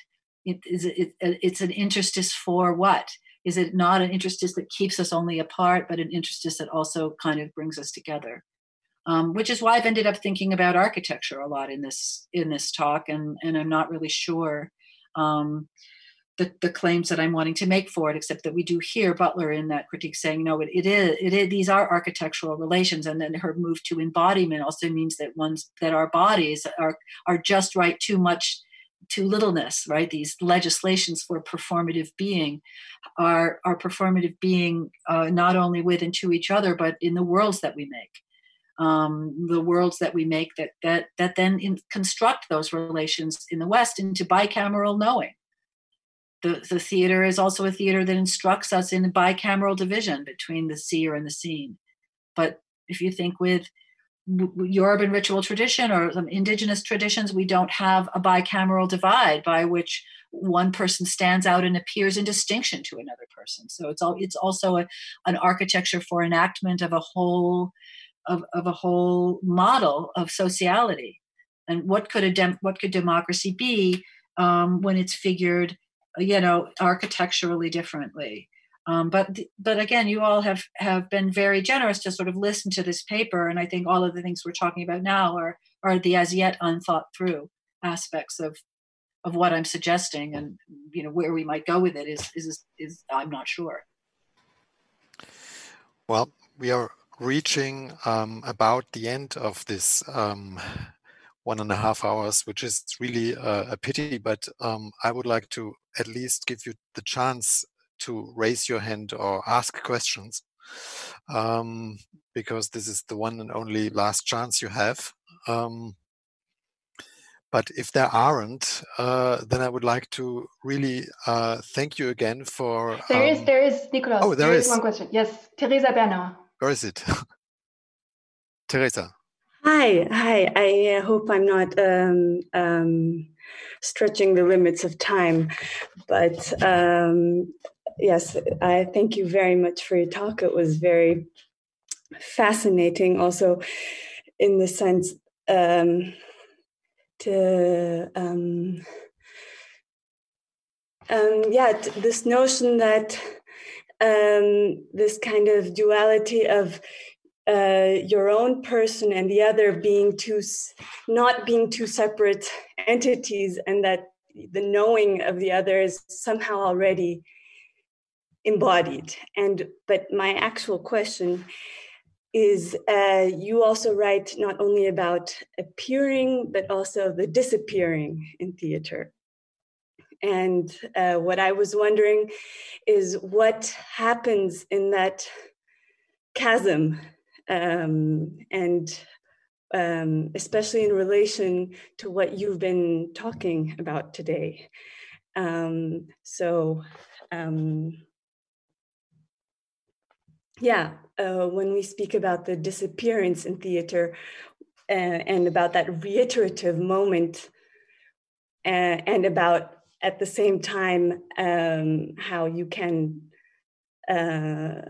It, is it, it, it's an interstice for what? Is it not an interstice that keeps us only apart, but an interstice that also kind of brings us together? Um, which is why I've ended up thinking about architecture a lot in this in this talk, and and I'm not really sure. Um, the, the claims that I'm wanting to make for it, except that we do hear Butler in that critique saying, no, it, it is, it is, these are architectural relations. And then her move to embodiment also means that ones that our bodies are, are just right too much to littleness, right? These legislations for performative being are, are performative being uh, not only with and to each other, but in the worlds that we make. Um, the worlds that we make that that that then in, construct those relations in the West into bicameral knowing, the, the theater is also a theater that instructs us in the bicameral division between the seer and the seen. But if you think with Yoruban ritual tradition or some indigenous traditions, we don't have a bicameral divide by which one person stands out and appears in distinction to another person. So it's all it's also a, an architecture for enactment of a whole of, of a whole model of sociality. And what could a dem, what could democracy be um, when it's figured you know architecturally differently. Um, but but again you all have have been very generous to sort of listen to this paper and i think all of the things we're talking about now are are the as yet unthought through aspects of of what i'm suggesting and you know where we might go with it is is is i'm not sure. Well we are reaching um, about the end of this um, one and a half hours, which is really a, a pity. But um, I would like to at least give you the chance to raise your hand or ask questions, um, because this is the one and only last chance you have. Um, but if there aren't, uh, then I would like to really uh, thank you again for. There is, um, there is, Nicolas. Oh, there there is. is one question. Yes, Teresa Bernard. Where is it? Teresa. Hi, hi. I uh, hope I'm not um, um, stretching the limits of time, but um, yes, I thank you very much for your talk. It was very fascinating, also in the sense um, to um, um, yeah, t- this notion that this kind of duality of uh, your own person and the other being two, not being two separate entities, and that the knowing of the other is somehow already embodied. And but my actual question is uh, you also write not only about appearing but also the disappearing in theater and uh, what I was wondering is what happens in that chasm, um, and um, especially in relation to what you've been talking about today. Um, so, um, yeah, uh, when we speak about the disappearance in theater uh, and about that reiterative moment, uh, and about at the same time um, how you can uh,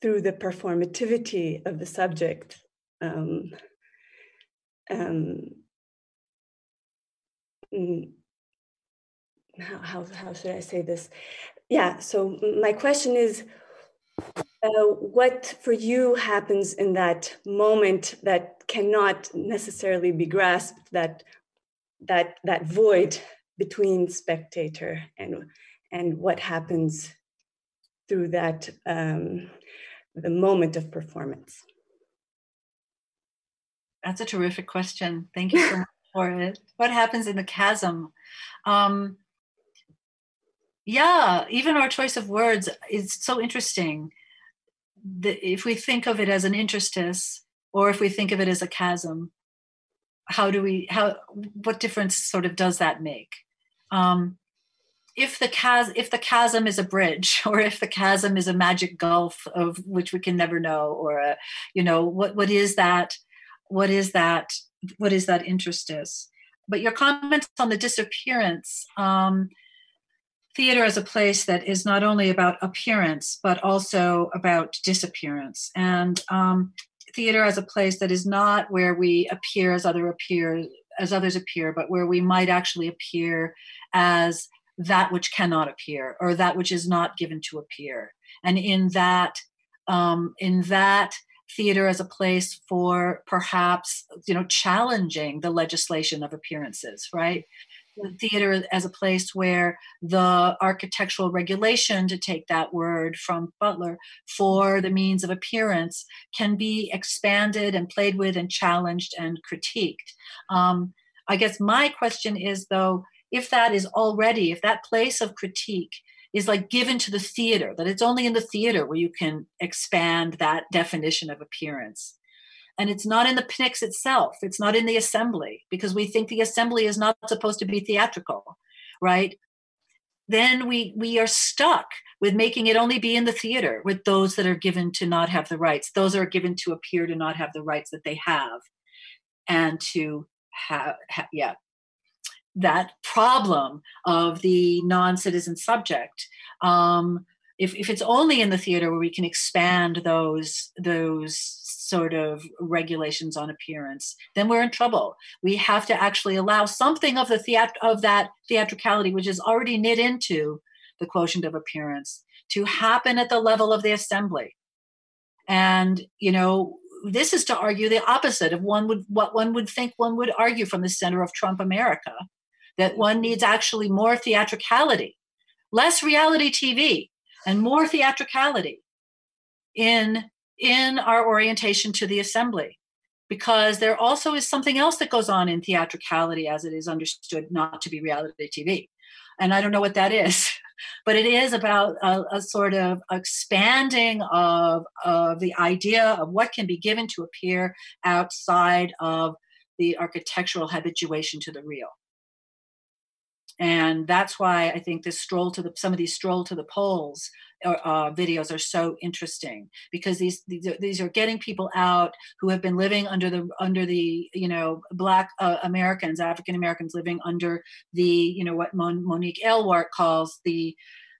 through the performativity of the subject um, um, mm, how, how, how should i say this? Yeah so my question is uh, what for you happens in that moment that cannot necessarily be grasped that that that void between spectator and and what happens through that um, the moment of performance That's a terrific question. Thank you so much for it. What happens in the chasm? Um, yeah, even our choice of words is so interesting. The, if we think of it as an interstice, or if we think of it as a chasm, how do we? How? What difference sort of does that make? Um, if the if the chasm is a bridge or if the chasm is a magic gulf of which we can never know or a, you know what what is that what is that what is that interstice? But your comments on the disappearance um, theater as a place that is not only about appearance but also about disappearance. And um, theater as a place that is not where we appear as other appear as others appear but where we might actually appear as that which cannot appear or that which is not given to appear. And in that um, in that theater as a place for perhaps you know challenging the legislation of appearances right? Theater as a place where the architectural regulation to take that word from butler for the means of appearance can be expanded and played with and challenged and critiqued. Um, i guess my question is though if that is already if that place of critique is like given to the theater that it's only in the theater where you can expand that definition of appearance. And it's not in the pnyx itself. It's not in the assembly because we think the assembly is not supposed to be theatrical right? Then we we are stuck with making it only be in the theater with those that are given to not have the rights those are given to appear to not have the rights that they have and to have ha- yeah that problem of the non-citizen subject. Um, if, if it's only in the theater where we can expand those those sort of regulations on appearance then we're in trouble. We have to actually allow something of the theat- of that theatricality which is already knit into the quotient of appearance to happen at the level of the assembly. And you know this is to argue the opposite of one would what one would think one would argue from the center of trump america that one needs actually more theatricality, less reality TV, and more theatricality in in our orientation to the assembly because there also is something else that goes on in theatricality as it is understood not to be reality TV. And I don't know what that is, but it is about a, a sort of expanding of, of the idea of what can be given to appear outside of the architectural habituation to the real and that's why I think this stroll to the some of these stroll to the polls uh, uh, videos are so interesting because these, these are, these are getting people out who have been living under the under the you know black uh, Americans African Americans living under the you know what Mon- Monique Allewaert calls the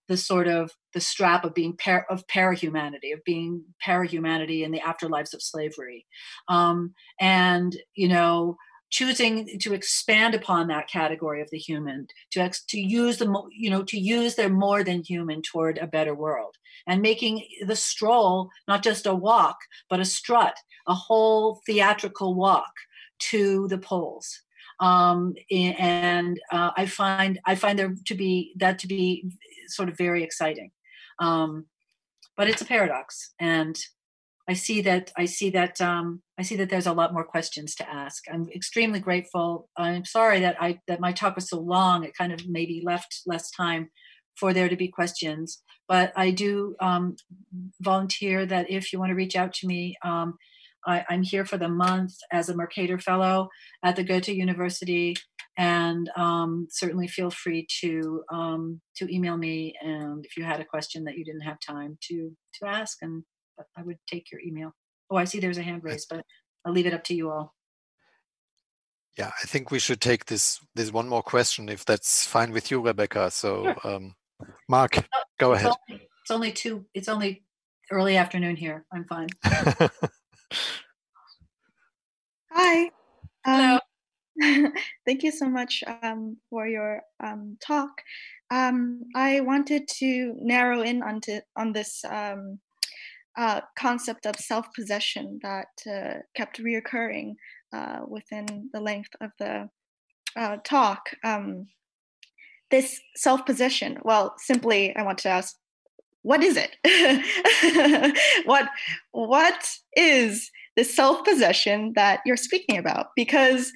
the sort of the strap of being par- of parahumanity of being parahumanity in the afterlives of slavery. Um, and you know choosing to expand upon that category of the human to ex- to use the you know to use their more than human toward a better world and making the stroll not just a walk but a strut a whole theatrical walk to the polls um, and uh, I find I find there to be that to be sort of very exciting, um, but it's a paradox, and I see that I see that um, I see that there's a lot more questions to ask. I'm extremely grateful. I'm sorry that I that my talk was so long. It kind of maybe left less time for there to be questions. But I do um, volunteer that if you want to reach out to me, um, I, am here for the month as a Mercator Fellow at the Goethe University, and um, certainly feel free to um, to email me. And if you had a question that you didn't have time to to ask, and I would take your email. Oh, I see there's a hand raised, but I'll leave it up to you all. Yeah, I think we should take this this one more question if that's fine with you, Rebecca. So, sure. um, Mark, oh, go it's ahead. Only, it's only two. It's only early afternoon here. I'm fine. Hi. Hello. Um, thank you so much um, for your um, talk. Um, I wanted to narrow in onto on this um, uh, concept of self possession that uh, kept reoccurring uh, within the length of the uh, talk. Um, this self possession, well, simply, I want to ask, what is it? what what is the self possession that you're speaking about? Because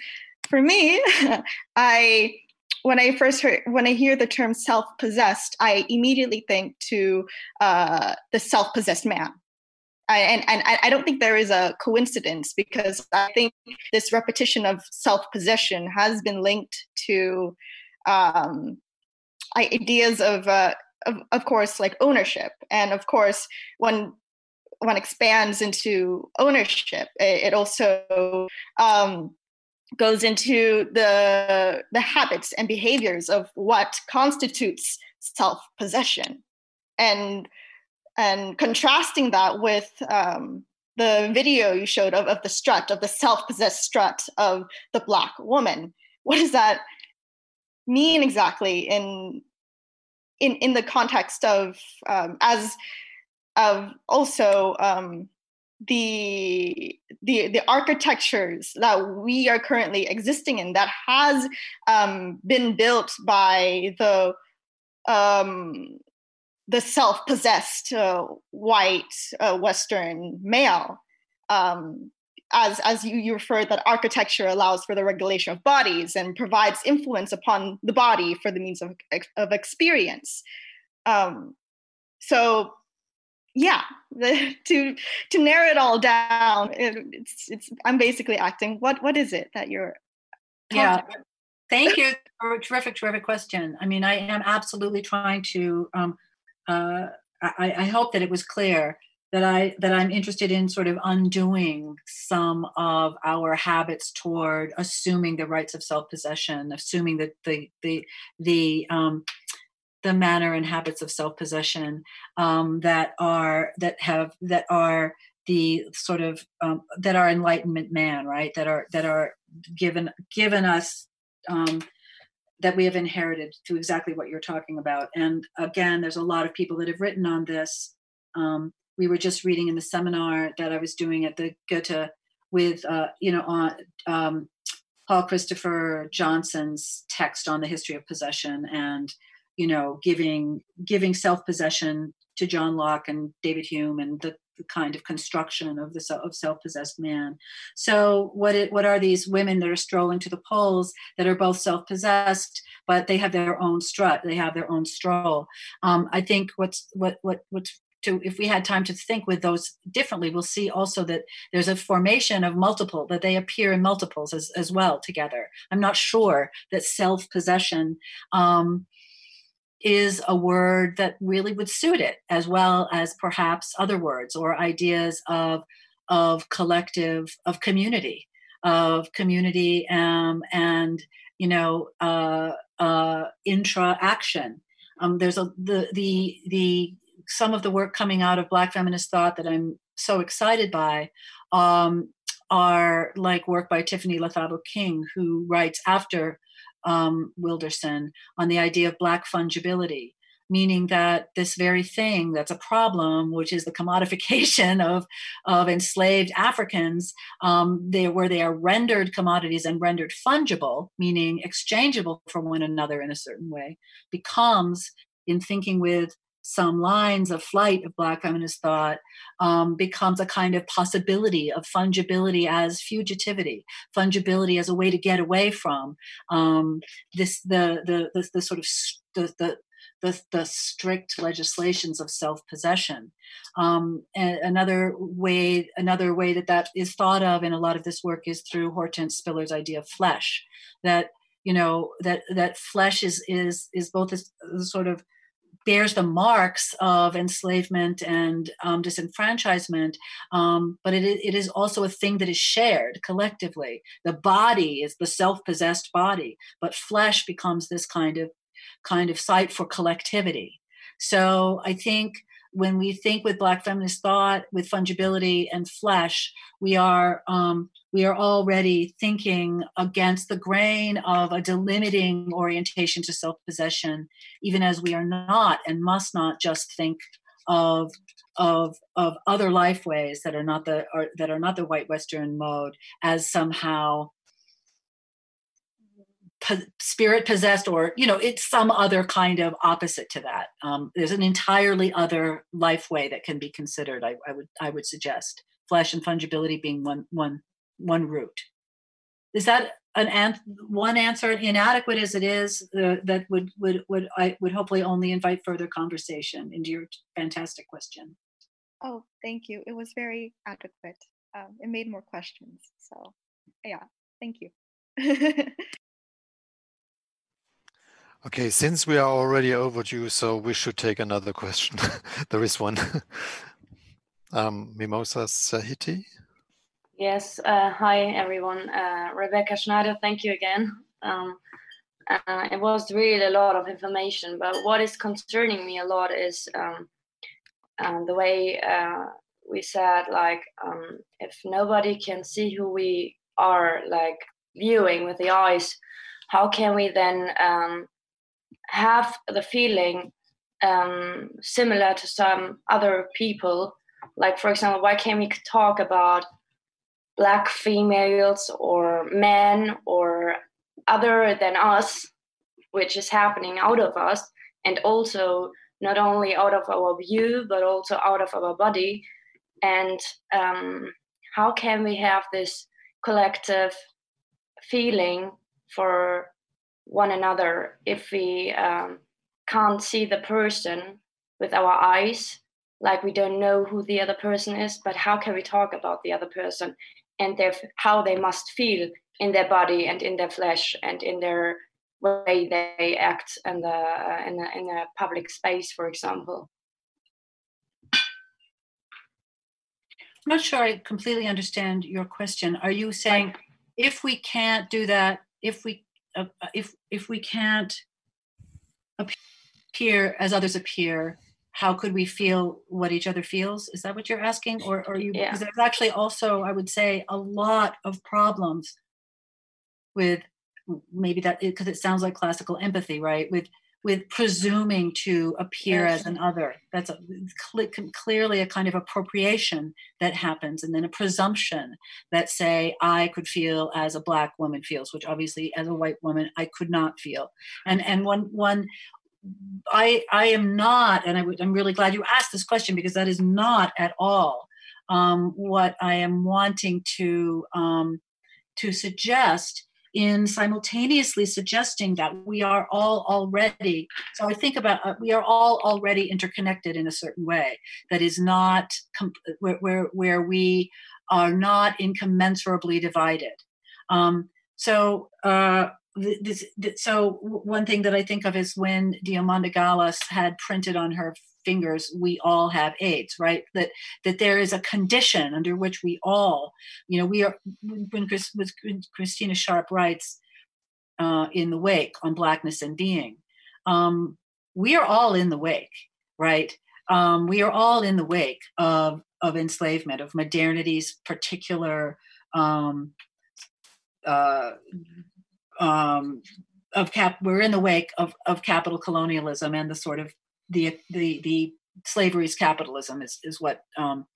for me, I when I first heard when I hear the term self possessed, I immediately think to uh, the self possessed man I, and, and I don't think there is a coincidence because I think this repetition of self possession has been linked to um, ideas of, uh, of, of course, like ownership, and of course, when one expands into ownership, it, it also um, goes into the the habits and behaviors of what constitutes self possession, and and contrasting that with um, the video you showed of, of the strut of the self-possessed strut of the black woman. What does that mean exactly in in in the context of um, as of also um, the the the architectures that we are currently existing in that has um, been built by the um, the self-possessed uh, white uh, Western male. Um, as, as you, you referred, that architecture allows for the regulation of bodies and provides influence upon the body for the means of, of experience. Um, so, yeah, the, to to narrow it all down, it, it's it's I'm basically acting. What what is it that you're? Yeah, about? thank you for a terrific terrific question. I mean, I am absolutely trying to um, uh, I, I, hope that it was clear that I that I'm interested in sort of undoing some of our habits toward assuming the rights of self-possession, assuming that the the the um, the manner and habits of self-possession um, that are that have that are the sort of um, that are enlightenment man right? That are that are given given us um, that we have inherited to exactly what you're talking about. And again, there's a lot of people that have written on this. Um, we were just reading in the seminar that I was doing at the Goethe with, uh, you know, on um, Paul Christopher Johnson's text on the history of possession and, you know, giving giving self possession to John Locke and David Hume and the the kind of construction of the of self-possessed man. So what it, what are these women that are strolling to the polls that are both self-possessed, but they have their own strut, they have their own stroll. Um, I think what's what what what's to if we had time to think with those differently we'll see also that there's a formation of multiple that they appear in multiples as, as well together i'm not sure that self-possession um, is a word that really would suit it, as well as perhaps other words or ideas of of collective, of community, of community, um, and you know, uh, uh, intra action. Um, there's a the the the some of the work coming out of Black feminist thought that I'm so excited by um, are like work by Tiffany Lethabo King, who writes after um, Wilderson on the idea of black fungibility, meaning that this very thing that's a problem, which is the commodification of, of enslaved Africans, um, they, where they are rendered commodities and rendered fungible, meaning exchangeable for one another in a certain way, becomes in thinking with some lines of flight of Black feminist thought um, becomes a kind of possibility of fungibility as fugitivity, fungibility as a way to get away from um, this the, the the the, sort of the, the the, the, strict legislations of self-possession. Um, another way, another way that that is thought of in a lot of this work is through Hortense Spillers' idea of flesh. That you know that that flesh is is is both a, a sort of bears the marks of enslavement and um, disenfranchisement, um, but it, it is also a thing that is shared collectively. The body is the self-possessed body, but flesh becomes this kind of kind of site for collectivity. So I think when we think with Black feminist thought, with fungibility and flesh, we are um, we are already thinking against the grain of a delimiting orientation to self possession, even as we are not and must not just think of of of other life ways that are not the are, that are not the white Western mode as somehow po- spirit possessed or you know it's some other kind of opposite to that. Um, there's an entirely other life way that can be considered. I, I would I would suggest flesh and fungibility being one one one route. Is that an, an one answer inadequate as it is uh, that would would would I would hopefully only invite further conversation into your fantastic question. Oh, thank you. It was very adequate. Um, it made more questions. So, yeah, thank you. okay, since we are already overdue, so we should take another question. there is one. um, Mimosa Sahiti. Yes, uh, hi everyone. Uh, Rebecca Schneider, thank you again. Um, uh, it was really a lot of information, but what is concerning me a lot is um, um the way uh, we said, like, um, if nobody can see who we are, like, viewing with the eyes, how can we then um, have the feeling um, similar to some other people? Like, for example, why can't we talk about black females or men or other than us, which is happening out of us, and also not only out of our view, but also out of our body. And um, how can we have this collective feeling for one another if we um, can't see the person with our eyes? Like we don't know who the other person is, but how can we talk about the other person and their how they must feel in their body and in their flesh and in their way they act in the uh, in, a, in a public space, for example. I'm not sure I completely understand your question. Are you saying if we can't do that, if we uh, if if we can't appear as others appear, how could we feel what each other feels? Is that what you're asking? Or, are you yeah. because there's actually also i would say a lot of problems with maybe that because it sounds like classical empathy right? With with presuming to appear as an other. That's a, clearly a kind of appropriation that happens and then a presumption that say i could feel as a black woman feels which obviously as a white woman i could not feel. And and one one I I am not, and I am really glad you asked this question because that is not at all um, what I am wanting to um, to suggest in simultaneously suggesting that we are all already so i think about uh, we are all already interconnected in a certain way that is not where, where, where we are not incommensurably divided. Um, so uh, this, this, so one thing that I think of is when Diamanda Galás had printed on her fingers we all have aids right? That that there is a condition under which we all you know we are when, Chris, when christina sharpe writes uh, in the wake on blackness and being um, we are all in the wake right? Um, we are all in the wake of of enslavement of modernity's particular um, uh, um, of cap we're in the wake of, of capital colonialism and the sort of the the the slavery's capitalism is is what um,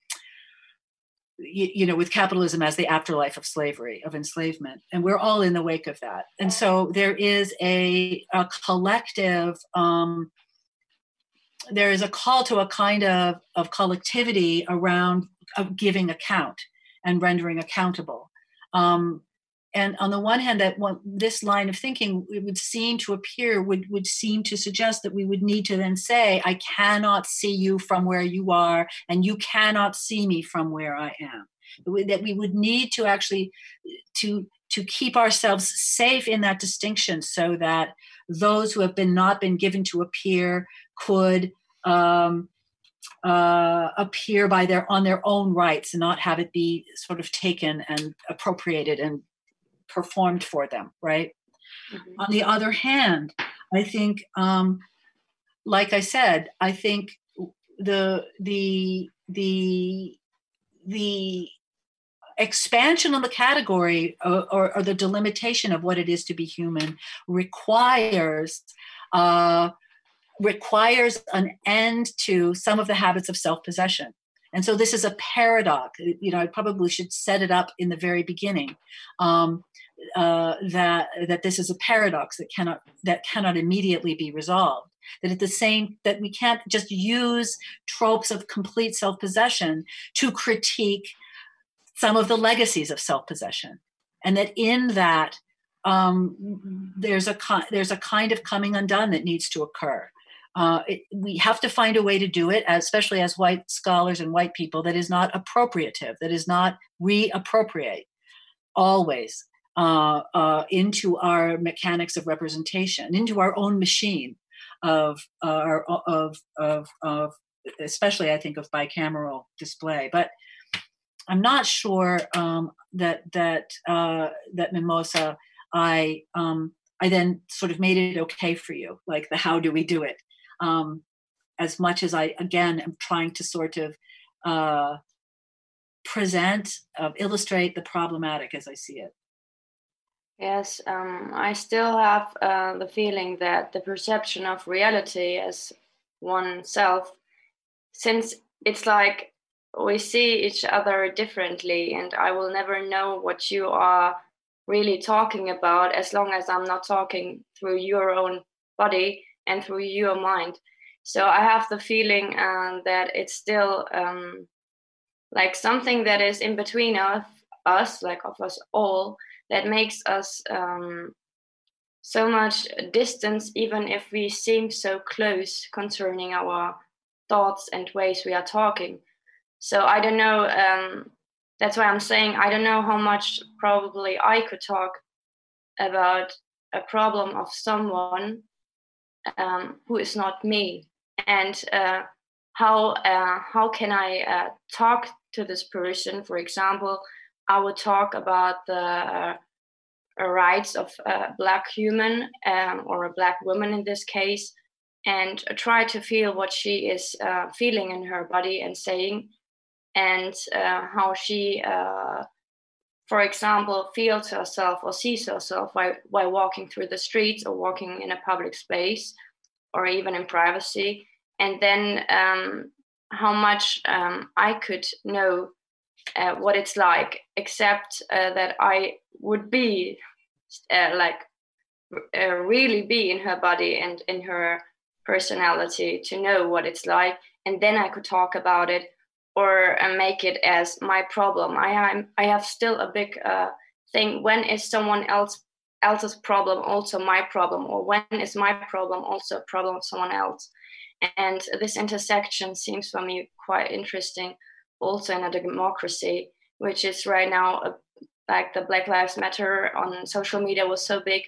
you, you, know with capitalism as the afterlife of slavery of enslavement. And we're all in the wake of that. And so there is a, a collective um, there is a call to a kind of of collectivity around of giving account and rendering accountable. Um, and on the one hand that one, this line of thinking it would seem to appear would would seem to suggest that we would need to then say i cannot see you from where you are and you cannot see me from where i am. That we would need to actually to to keep ourselves safe in that distinction so that those who have been not been given to appear could um, uh, appear by their on their own rights and not have it be sort of taken and appropriated and performed for them, right? Mm-hmm. On the other hand, I think, um, like I said, I think the the the the expansion of the category or, or, or, the delimitation of what it is to be human requires uh, requires an end to some of the habits of self-possession and so this is a paradox you know i probably should set it up in the very beginning um, uh, that that this is a paradox that cannot that cannot immediately be resolved. That at the same that we can't just use tropes of complete self-possession to critique some of the legacies of self-possession. And that in that um, there's a there's a kind of coming undone that needs to occur uh, it, we have to find a way to do it, especially as white scholars and white people, that is not appropriative, that is not reappropriate always uh, uh, into our mechanics of representation, into our own machine of, of, of, of, especially I think of bicameral display. But I'm not sure um, that that uh, that Mimosa, I um, I then sort of made it okay for you, like the how do we do it, um, as much as I again am trying to sort of uh, present, uh, illustrate the problematic as I see it. Yes, um, I still have uh, the feeling that the perception of reality as oneself, since it's like we see each other differently, and I will never know what you are really talking about as long as I'm not talking through your own body and through your mind. So I have the feeling um, that it's still um, like something that is in between of us, like of us all, that makes us um, so much distance, even if we seem so close concerning our thoughts and ways we are talking. So I don't know. Um, that's why I'm saying I don't know how much probably I could talk about a problem of someone um, who is not me, and uh, how uh, how can I uh, talk to this person? For example, I would talk about the uh, rights of a black human um, or a black woman in this case, and try to feel what she is uh, feeling in her body and saying, and how she, for example, feels herself or sees herself while, while walking through the streets or walking in a public space or even in privacy, and then um, how much um, I could know uh, what it's like, except uh, that I would be uh, like uh, really be in her body and in her personality to know what it's like, and then I could talk about it. Or uh, make it as my problem. I am I have still a big uh, thing. When is someone else else's problem also my problem, or when is my problem also a problem of someone else? And this intersection seems for me quite interesting, also in a democracy, which is right now a, like the Black Lives Matter on social media was so big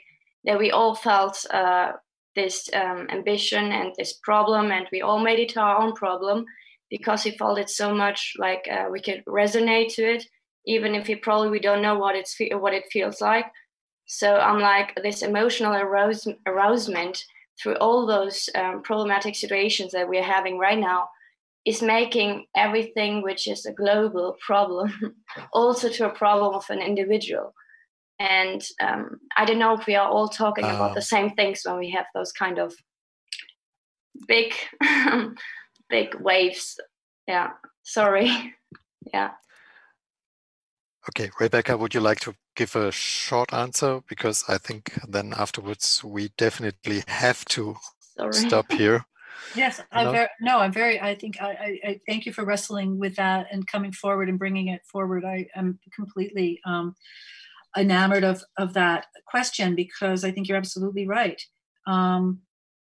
that we all felt uh, this um, ambition and this problem, and we all made it our own problem because he felt it so much like uh, we could resonate to it, even if we probably we don't know what it's what it feels like. So I'm like this emotional arouse, arousement through all those um, problematic situations that we're having right now is making everything which is a global problem also to a problem of an individual and um, i don't know if we are all talking uh, about the same things when we have those kind of big big waves yeah sorry yeah okay rebecca would you like to give a short answer because i think then afterwards we definitely have to sorry. stop here Yes, I'm very, no, I'm very, I think I, I, I, thank you for wrestling with that and coming forward and bringing it forward. I am completely um, enamored of of that question because I think you're absolutely right. Um,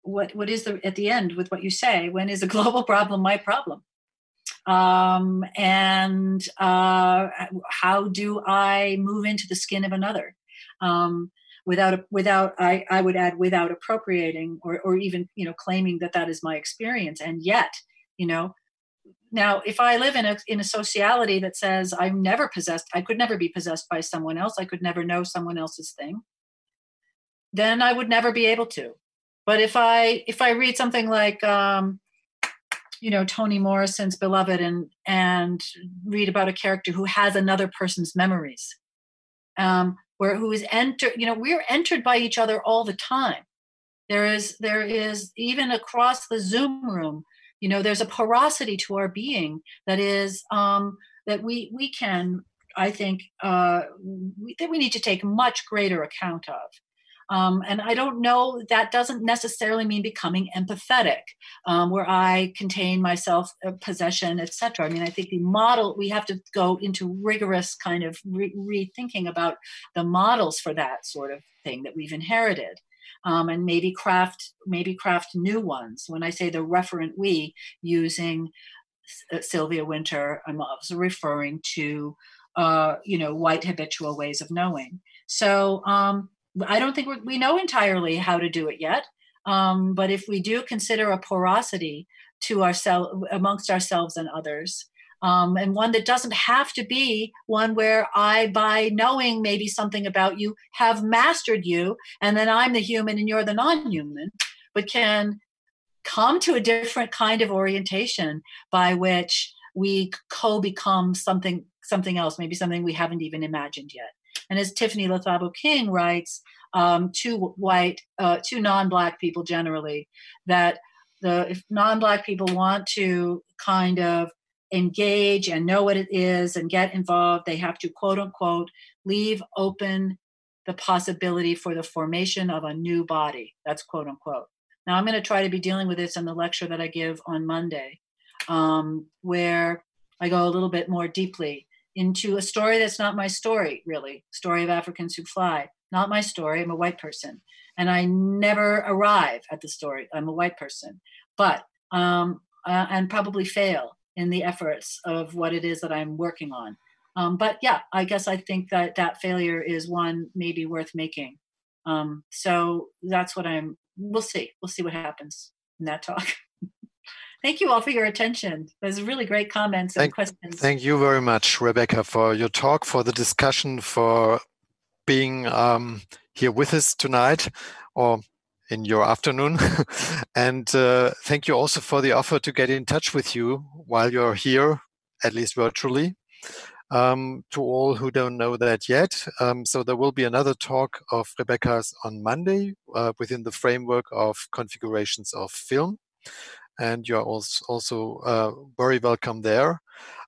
what what is the at the end with what you say? When is a global problem my problem? Um, and uh, how do I move into the skin of another? Um, without without I, I would add without appropriating or, or even you know claiming that that is my experience and yet you know now if i live in a in a sociality that says i'm never possessed i could never be possessed by someone else i could never know someone else's thing then i would never be able to but if i if i read something like um you know toni morrison's beloved and and read about a character who has another person's memories um where who is entered you know we're entered by each other all the time. There is there is even across the zoom room you know there's a porosity to our being that is um, that we we can i think uh, we, that we need to take much greater account of um, and I don't know, that doesn't necessarily mean becoming empathetic, um, where I contain myself, uh, possession, etc. I mean, I think the model, we have to go into rigorous kind of re- rethinking about the models for that sort of thing that we've inherited um, and maybe craft maybe craft new ones. When I say the referent we, using uh, Sylvia Wynter, I'm also referring to uh, you know white habitual ways of knowing. So um, I don't think we know entirely how to do it yet. Um, but if we do consider a porosity to ourselves amongst ourselves and others, um, and one that doesn't have to be one where I, by knowing maybe something about you, have mastered you, and then I'm the human and you're the non human, but can come to a different kind of orientation by which we co become something something else maybe something we haven't even imagined yet and as tiffany lethabo king writes um, to white uh, to non-black people generally that the if non-black people want to kind of engage and know what it is and get involved, they have to quote unquote leave open the possibility for the formation of a new body. That's quote unquote. Now, I'm going to try to be dealing with this in the lecture that I give on Monday, um, where I go a little bit more deeply into a story that's not my story, really. Story of Africans who fly. Not my story. I'm a white person. And I never arrive at the story. I'm a white person. But, um, uh, and probably fail in the efforts of what it is that I'm working on. Um, but yeah, I guess I think that that failure is one maybe worth making. Um, so that's what I'm. We'll see. We'll see what happens in that talk. thank you all for your attention. There's really great comments and thank, questions. Thank you very much, Rebecca, for your talk, for the discussion, for being um, here with us tonight, or in your afternoon. and uh, thank you also for the offer to get in touch with you while you're here, at least virtually. Um, to all who don't know that yet. Um, so there will be another talk of Rebecca's on Monday uh, within the framework of configurations of film. And you're also, also uh, very welcome there.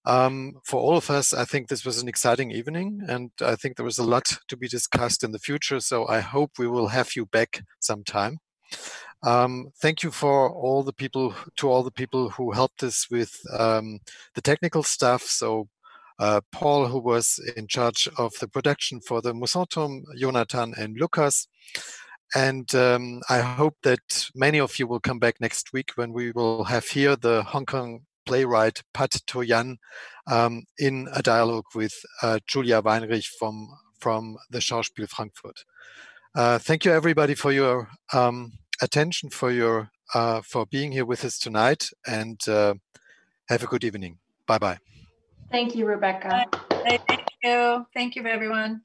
Um, for all of us, I think this was an exciting evening, and I think there was a lot to be discussed in the future. So I hope we will have you back sometime. Um, thank you for all the people, to all the people who helped us with um, the technical stuff. So uh, Paul, who was in charge of the production for the Mousonturm, Jonathan and Lucas. And um, I hope that many of you will come back next week when we will have here the Hong Kong playwright Pat To Yan um, in a dialogue with uh, Julia Weinrich from, from the Schauspiel Frankfurt. Uh, thank you everybody for your um, attention, for your uh, for being here with us tonight, and uh, have a good evening. Bye bye. Thank you, Rebecca. Thank you. Thank you, everyone.